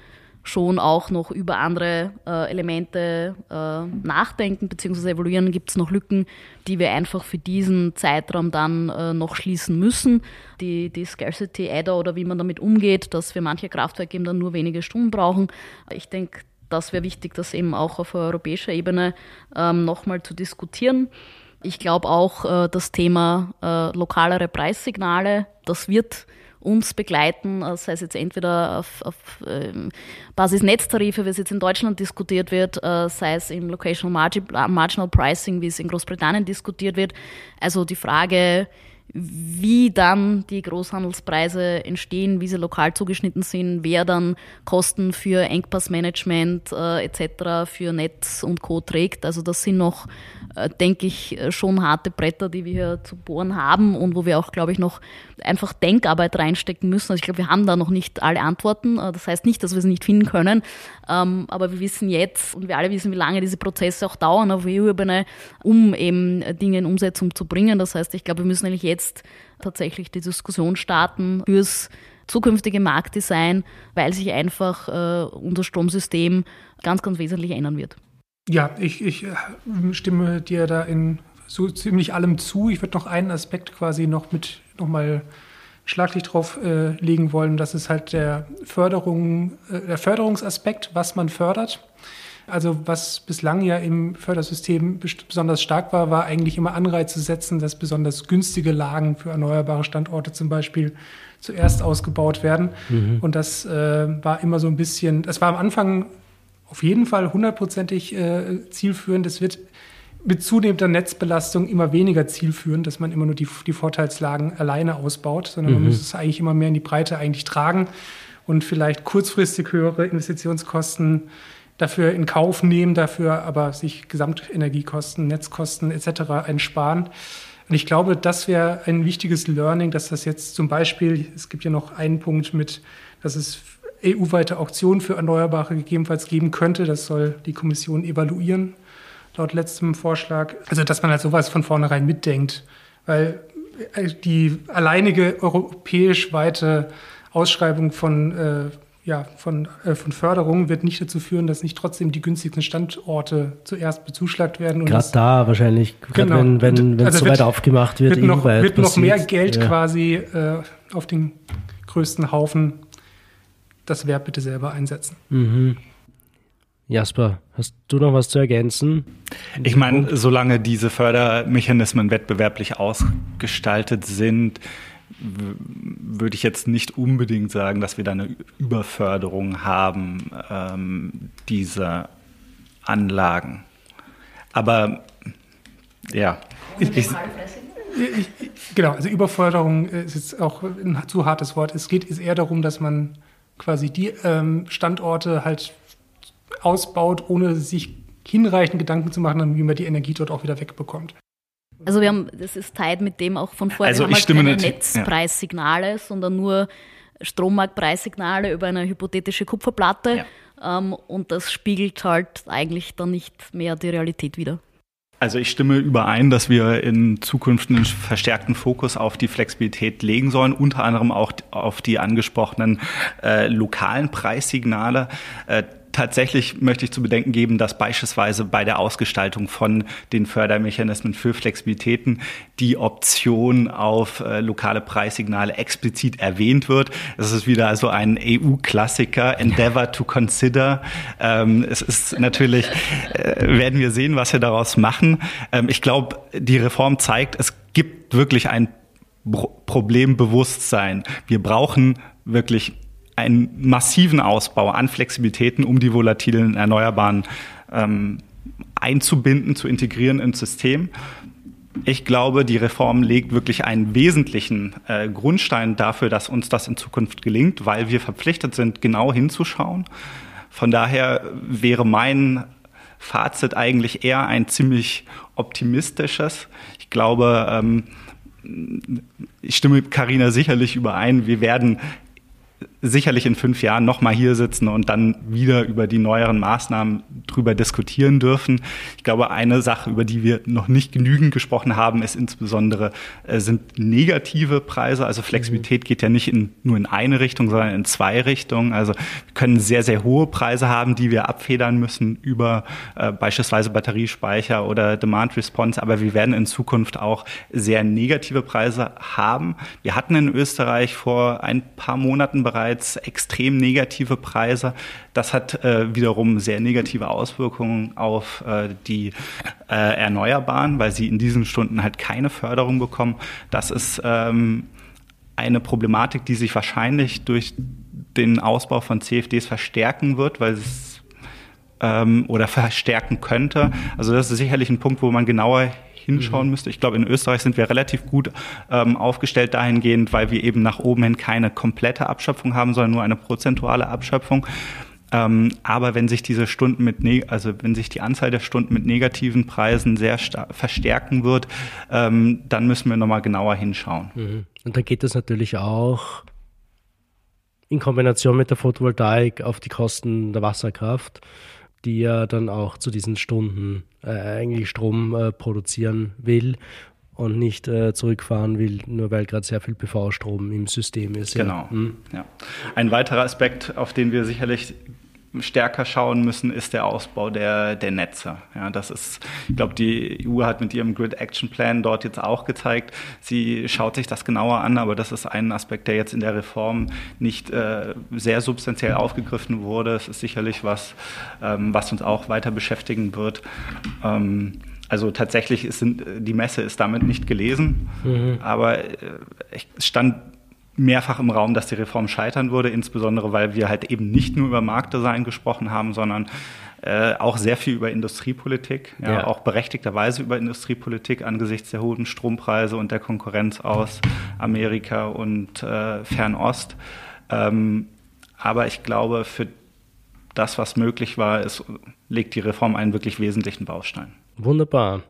schon auch noch über andere äh, Elemente äh, nachdenken bzw. evaluieren. Gibt es noch Lücken, die wir einfach für diesen Zeitraum dann äh, noch schließen müssen? Die, die Scarcity Adder oder wie man damit umgeht, dass wir manche Kraftwerke eben dann nur wenige Stunden brauchen. Ich denke, das wäre wichtig, das eben auch auf europäischer Ebene ähm, nochmal zu diskutieren. Ich glaube auch, äh, das Thema äh, lokalere Preissignale, das wird uns begleiten, äh, sei es jetzt entweder auf, auf ähm, Basis Netztarife, wie es jetzt in Deutschland diskutiert wird, äh, sei es im Locational Marginal Pricing, wie es in Großbritannien diskutiert wird. Also die Frage, wie dann die Großhandelspreise entstehen, wie sie lokal zugeschnitten sind, wer dann Kosten für Engpassmanagement äh, etc. für Netz und Co. trägt. Also das sind noch, äh, denke ich, schon harte Bretter, die wir hier zu bohren haben und wo wir auch, glaube ich, noch einfach Denkarbeit reinstecken müssen. Also ich glaube, wir haben da noch nicht alle Antworten. Äh, das heißt nicht, dass wir sie nicht finden können, ähm, aber wir wissen jetzt und wir alle wissen, wie lange diese Prozesse auch dauern auf EU-Ebene, um eben Dinge in Umsetzung zu bringen. Das heißt, ich glaube, wir müssen eigentlich jetzt jetzt tatsächlich die Diskussion starten fürs zukünftige Marktdesign, weil sich einfach äh, unser Stromsystem ganz, ganz wesentlich ändern wird. Ja, ich, ich äh, stimme dir da in so ziemlich allem zu. Ich würde noch einen Aspekt quasi noch mit nochmal Schlaglicht drauf äh, legen wollen. Das ist halt der Förderung, äh, der Förderungsaspekt, was man fördert. Also was bislang ja im Fördersystem besonders stark war, war eigentlich immer Anreize setzen, dass besonders günstige Lagen für erneuerbare Standorte zum Beispiel zuerst ausgebaut werden. Mhm. Und das äh, war immer so ein bisschen, das war am Anfang auf jeden Fall hundertprozentig äh, zielführend. Es wird mit zunehmender Netzbelastung immer weniger zielführend, dass man immer nur die, die Vorteilslagen alleine ausbaut, sondern mhm. man muss es eigentlich immer mehr in die Breite eigentlich tragen und vielleicht kurzfristig höhere Investitionskosten dafür in Kauf nehmen, dafür aber sich Gesamtenergiekosten, Netzkosten etc. einsparen. Und ich glaube, das wäre ein wichtiges Learning, dass das jetzt zum Beispiel, es gibt ja noch einen Punkt mit, dass es EU-weite Auktionen für Erneuerbare gegebenenfalls geben könnte. Das soll die Kommission evaluieren, laut letztem Vorschlag. Also, dass man halt sowas von vornherein mitdenkt. Weil äh, die alleinige europäisch weite Ausschreibung von, äh, ja, von, äh, von Förderung wird nicht dazu führen, dass nicht trotzdem die günstigsten Standorte zuerst bezuschlagt werden. Gerade da wahrscheinlich, genau. wenn, wenn, wenn also es so weit aufgemacht wird, wird noch, wird noch mehr Geld ja. quasi äh, auf den größten Haufen das Verb bitte selber einsetzen. Mhm. Jasper, hast du noch was zu ergänzen? Ich meine, solange diese Fördermechanismen wettbewerblich ausgestaltet sind, würde ich jetzt nicht unbedingt sagen, dass wir da eine Überförderung haben ähm, dieser Anlagen. Aber ja. Ich, ich, genau, also Überförderung ist jetzt auch ein zu hartes Wort. Es geht eher darum, dass man quasi die ähm, Standorte halt ausbaut, ohne sich hinreichend Gedanken zu machen, wie man die Energie dort auch wieder wegbekommt. Also wir haben, das ist Teil mit dem auch von vorher, also wir haben halt keine Netzpreissignale, ja. sondern nur Strommarktpreissignale über eine hypothetische Kupferplatte. Ja. Ähm, und das spiegelt halt eigentlich dann nicht mehr die Realität wider. Also ich stimme überein, dass wir in Zukunft einen verstärkten Fokus auf die Flexibilität legen sollen, unter anderem auch auf die angesprochenen äh, lokalen Preissignale. Äh, tatsächlich möchte ich zu bedenken geben, dass beispielsweise bei der Ausgestaltung von den Fördermechanismen für Flexibilitäten die Option auf äh, lokale Preissignale explizit erwähnt wird. Das ist wieder also ein EU-Klassiker, Endeavor to Consider. Ähm, es ist natürlich, äh, werden wir sehen, was wir daraus machen. Ähm, ich glaube, die Reform zeigt, es gibt wirklich ein Problembewusstsein. Wir brauchen wirklich einen massiven Ausbau an Flexibilitäten, um die volatilen Erneuerbaren ähm, einzubinden, zu integrieren ins System. Ich glaube, die Reform legt wirklich einen wesentlichen äh, Grundstein dafür, dass uns das in Zukunft gelingt, weil wir verpflichtet sind, genau hinzuschauen. Von daher wäre mein Fazit eigentlich eher ein ziemlich optimistisches. Ich glaube, ähm, ich stimme Karina sicherlich überein. Wir werden sicherlich in fünf Jahren nochmal hier sitzen und dann wieder über die neueren Maßnahmen drüber diskutieren dürfen. Ich glaube, eine Sache, über die wir noch nicht genügend gesprochen haben, ist insbesondere äh, sind negative Preise. Also Flexibilität geht ja nicht in, nur in eine Richtung, sondern in zwei Richtungen. Also wir können sehr, sehr hohe Preise haben, die wir abfedern müssen über äh, beispielsweise Batteriespeicher oder Demand Response. Aber wir werden in Zukunft auch sehr negative Preise haben. Wir hatten in Österreich vor ein paar Monaten bereits extrem negative Preise. Das hat äh, wiederum sehr negative Auswirkungen auf äh, die äh, Erneuerbaren, weil sie in diesen Stunden halt keine Förderung bekommen. Das ist ähm, eine Problematik, die sich wahrscheinlich durch den Ausbau von CFDs verstärken wird, weil es ähm, oder verstärken könnte. Also das ist sicherlich ein Punkt, wo man genauer hinschauen mhm. müsste. Ich glaube, in Österreich sind wir relativ gut ähm, aufgestellt dahingehend, weil wir eben nach oben hin keine komplette Abschöpfung haben, sondern nur eine prozentuale Abschöpfung. Ähm, aber wenn sich diese Stunden mit, ne also wenn sich die Anzahl der Stunden mit negativen Preisen sehr verstärken wird, ähm, dann müssen wir nochmal genauer hinschauen. Mhm. Und da geht es natürlich auch in Kombination mit der Photovoltaik auf die Kosten der Wasserkraft die ja dann auch zu diesen Stunden äh, eigentlich Strom äh, produzieren will und nicht äh, zurückfahren will, nur weil gerade sehr viel PV-Strom im System ist. Genau. Ja. Hm. ja. Ein weiterer Aspekt, auf den wir sicherlich stärker schauen müssen, ist der Ausbau der, der Netze. Ja, das ist, ich glaube, die EU hat mit ihrem Grid Action Plan dort jetzt auch gezeigt, sie schaut sich das genauer an, aber das ist ein Aspekt, der jetzt in der Reform nicht äh, sehr substanziell aufgegriffen wurde. Es ist sicherlich was, ähm, was uns auch weiter beschäftigen wird. Ähm, also tatsächlich ist, die Messe ist damit nicht gelesen, mhm. aber äh, es stand mehrfach im Raum, dass die Reform scheitern würde, insbesondere weil wir halt eben nicht nur über Marktdesign gesprochen haben, sondern äh, auch sehr viel über Industriepolitik, ja, ja. auch berechtigterweise über Industriepolitik angesichts der hohen Strompreise und der Konkurrenz aus Amerika und äh, Fernost. Ähm, aber ich glaube, für das, was möglich war, ist, legt die Reform einen wirklich wesentlichen Baustein. Wunderbar.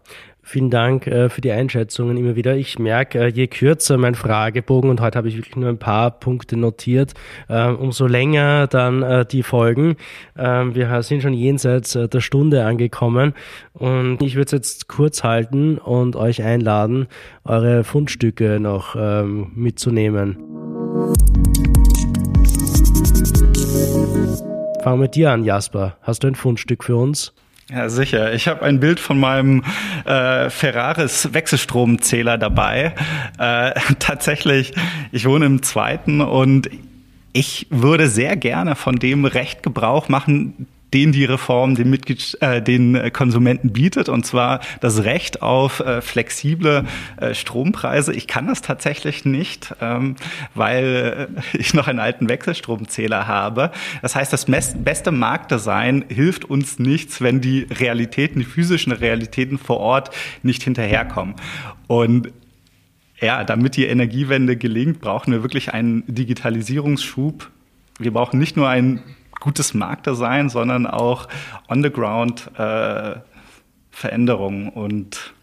Vielen Dank äh, für die Einschätzungen immer wieder. Ich merke, äh, je kürzer mein Fragebogen, und heute habe ich wirklich nur ein paar Punkte notiert, äh, umso länger dann die Folgen. Ähm, wir sind schon jenseits der Stunde angekommen und ich würde es jetzt kurz halten und euch einladen, eure Fundstücke noch ähm, mitzunehmen. Fangen wir mit dir an, Jasper. Hast du ein Fundstück für uns? Ja, sicher. Ich habe ein Bild von meinem äh, Ferraris Wechselstromzähler dabei. Äh, tatsächlich, ich wohne im zweiten und ich würde sehr gerne von dem Recht Gebrauch machen, den die Reform den, Mitglied, äh, den Konsumenten bietet, und zwar das Recht auf äh, flexible äh, Strompreise. Ich kann das tatsächlich nicht, ähm, weil äh, ich noch einen alten Wechselstromzähler habe. Das heißt, das beste Marktdesign hilft uns nichts, wenn die Realitäten, die physischen Realitäten vor Ort nicht hinterherkommen. Und ja, damit die Energiewende gelingt, brauchen wir wirklich einen Digitalisierungsschub. Wir brauchen nicht nur einen gutes Marktdesign, sondern auch on-the-ground äh, Veränderungen. Und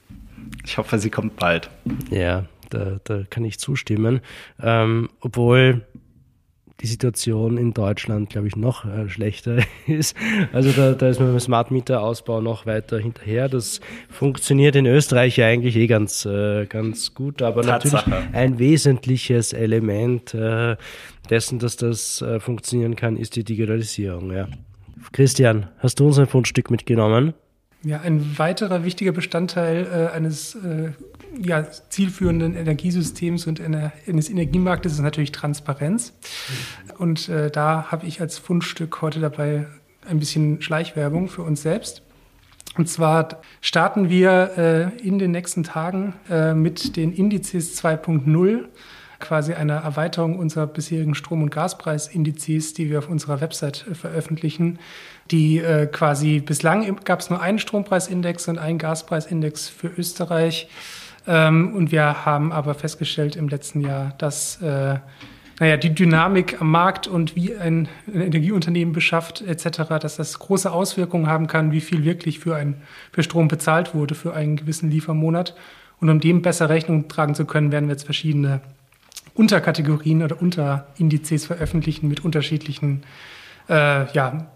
ich hoffe, sie kommt bald. Ja, da, da kann ich zustimmen. Ähm, obwohl die Situation in Deutschland, glaube ich, noch äh, schlechter ist. Also da, da ist man beim Smart Meter Ausbau noch weiter hinterher. Das funktioniert in Österreich ja eigentlich eh ganz, äh, ganz gut, aber Tatsache. natürlich ein wesentliches Element äh, dessen, dass das äh, funktionieren kann, ist die Digitalisierung. Ja. Christian, hast du uns ein Fundstück mitgenommen? Ja, ein weiterer wichtiger Bestandteil äh, eines äh, ja, zielführenden Energiesystems und einer, eines Energiemarktes ist natürlich Transparenz. Und äh, da habe ich als Fundstück heute dabei ein bisschen Schleichwerbung für uns selbst. Und zwar starten wir äh, in den nächsten Tagen äh, mit den Indizes 2.0 quasi eine Erweiterung unserer bisherigen Strom- und Gaspreisindizes, die wir auf unserer Website äh, veröffentlichen. Die äh, quasi bislang gab es nur einen Strompreisindex und einen Gaspreisindex für Österreich. Ähm, und wir haben aber festgestellt im letzten Jahr, dass äh, naja, die Dynamik am Markt und wie ein Energieunternehmen beschafft etc., dass das große Auswirkungen haben kann, wie viel wirklich für, ein, für Strom bezahlt wurde für einen gewissen Liefermonat. Und um dem besser Rechnung tragen zu können, werden wir jetzt verschiedene Unterkategorien oder Unterindizes veröffentlichen mit unterschiedlichen äh, ja,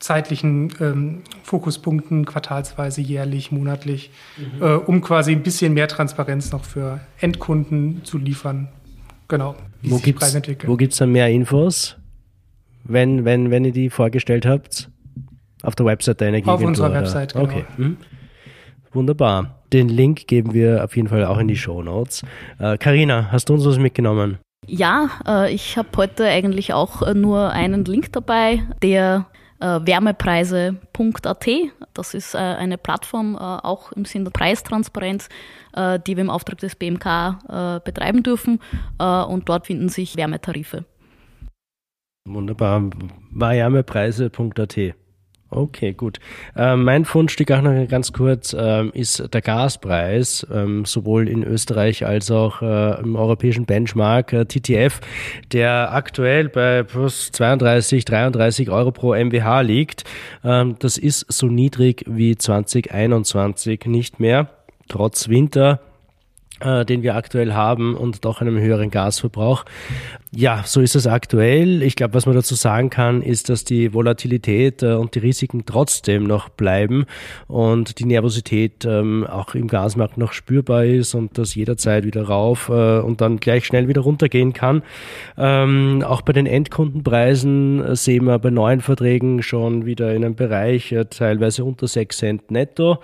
zeitlichen ähm, Fokuspunkten, quartalsweise, jährlich, monatlich, mhm. äh, um quasi ein bisschen mehr Transparenz noch für Endkunden zu liefern. Genau. Wie wo gibt es dann mehr Infos, wenn, wenn, wenn ihr die vorgestellt habt? Auf der Website der Energieagentur? Auf unserer Website, genau. Okay. Mhm. Wunderbar. Den Link geben wir auf jeden Fall auch in die Show Notes. Karina, äh, hast du uns was mitgenommen? Ja, äh, ich habe heute eigentlich auch äh, nur einen Link dabei, der äh, wärmepreise.at. Das ist äh, eine Plattform äh, auch im Sinne der Preistransparenz, äh, die wir im Auftrag des BMK betreiben dürfen. und dort finden sich Wärmetarife. Wunderbar. Wärmepreise.at. Okay, gut. Ähm, mein Fundstück auch noch ganz kurz ähm, ist der Gaspreis, ähm, sowohl in Österreich als auch äh, im europäischen Benchmark äh, TTF, der aktuell bei plus 32, 33 Euro pro MWH liegt. Ähm, das ist so niedrig wie 2021 nicht mehr, trotz Winter äh, den wir aktuell haben und doch einem höheren Gasverbrauch. Ja, so ist es aktuell. Ich glaube, was man dazu sagen kann, ist, dass die Volatilität äh, und die Risiken trotzdem noch bleiben und die Nervosität ähm, auch im Gasmarkt noch spürbar ist und das jederzeit wieder rauf äh, und dann gleich schnell wieder runtergehen kann. Ähm, auch bei den Endkundenpreisen äh, sehen wir bei neuen Verträgen schon wieder in einem Bereich äh, teilweise unter 6 Cent netto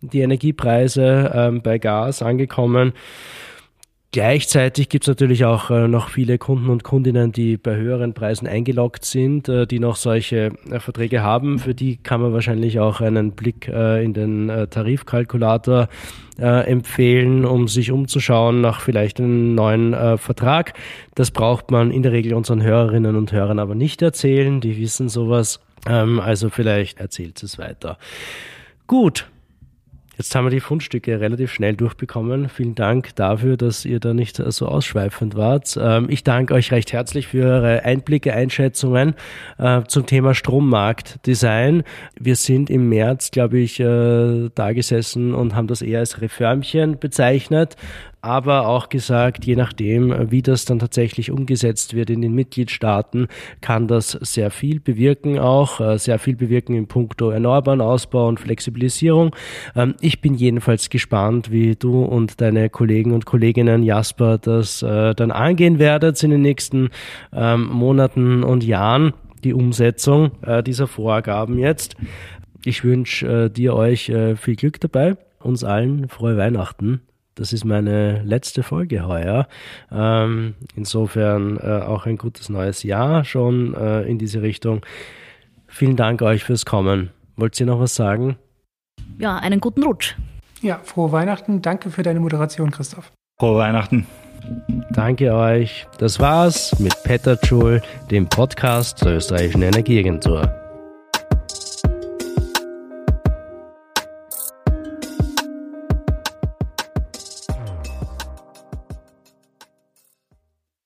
die Energiepreise ähm, bei Gas angekommen. Gleichzeitig gibt es natürlich auch äh, noch viele Kunden und Kundinnen, die bei höheren Preisen eingeloggt sind, äh, die noch solche äh, Verträge haben. Für die kann man wahrscheinlich auch einen Blick äh, in den äh, Tarifkalkulator äh, empfehlen, um sich umzuschauen nach vielleicht einem neuen Vertrag. Das braucht man in der Regel unseren Hörerinnen und Hörern aber nicht erzählen. Die wissen sowas. Ähm, also vielleicht erzählt es weiter. Gut, Jetzt haben wir die Fundstücke relativ schnell durchbekommen. Vielen Dank dafür, dass ihr da nicht so ausschweifend wart. Ähm, ich danke euch recht herzlich für eure Einblicke, Einschätzungen äh, zum Thema Strommarktdesign. Wir sind im März, glaube ich, äh, da gesessen und haben das eher als Reformchen bezeichnet aber auch gesagt, je nachdem, wie das dann tatsächlich umgesetzt wird in den Mitgliedstaaten, kann das sehr viel bewirken auch, äh, sehr viel bewirken in puncto erneuerbaren Ausbau und Flexibilisierung. Ähm, ich bin jedenfalls gespannt, wie du und deine Kollegen und Kolleginnen Jasper das äh, dann angehen werdet in den nächsten ähm, Monaten und Jahren, die Umsetzung äh, dieser Vorgaben jetzt. Ich wünsche dir euch viel Glück dabei, uns allen frohe Weihnachten das ist meine letzte Folge heuer. Ähm, insofern äh, auch ein gutes neues Jahr schon äh, in diese Richtung. Vielen Dank euch fürs Kommen. Wollt ihr noch was sagen? Ja, einen guten Rutsch. Ja, frohe Weihnachten. Danke für deine Moderation, Christoph. Frohe Weihnachten. Danke euch. Das war's mit Peter Schul, dem Podcast der österreichischen Energieagentur.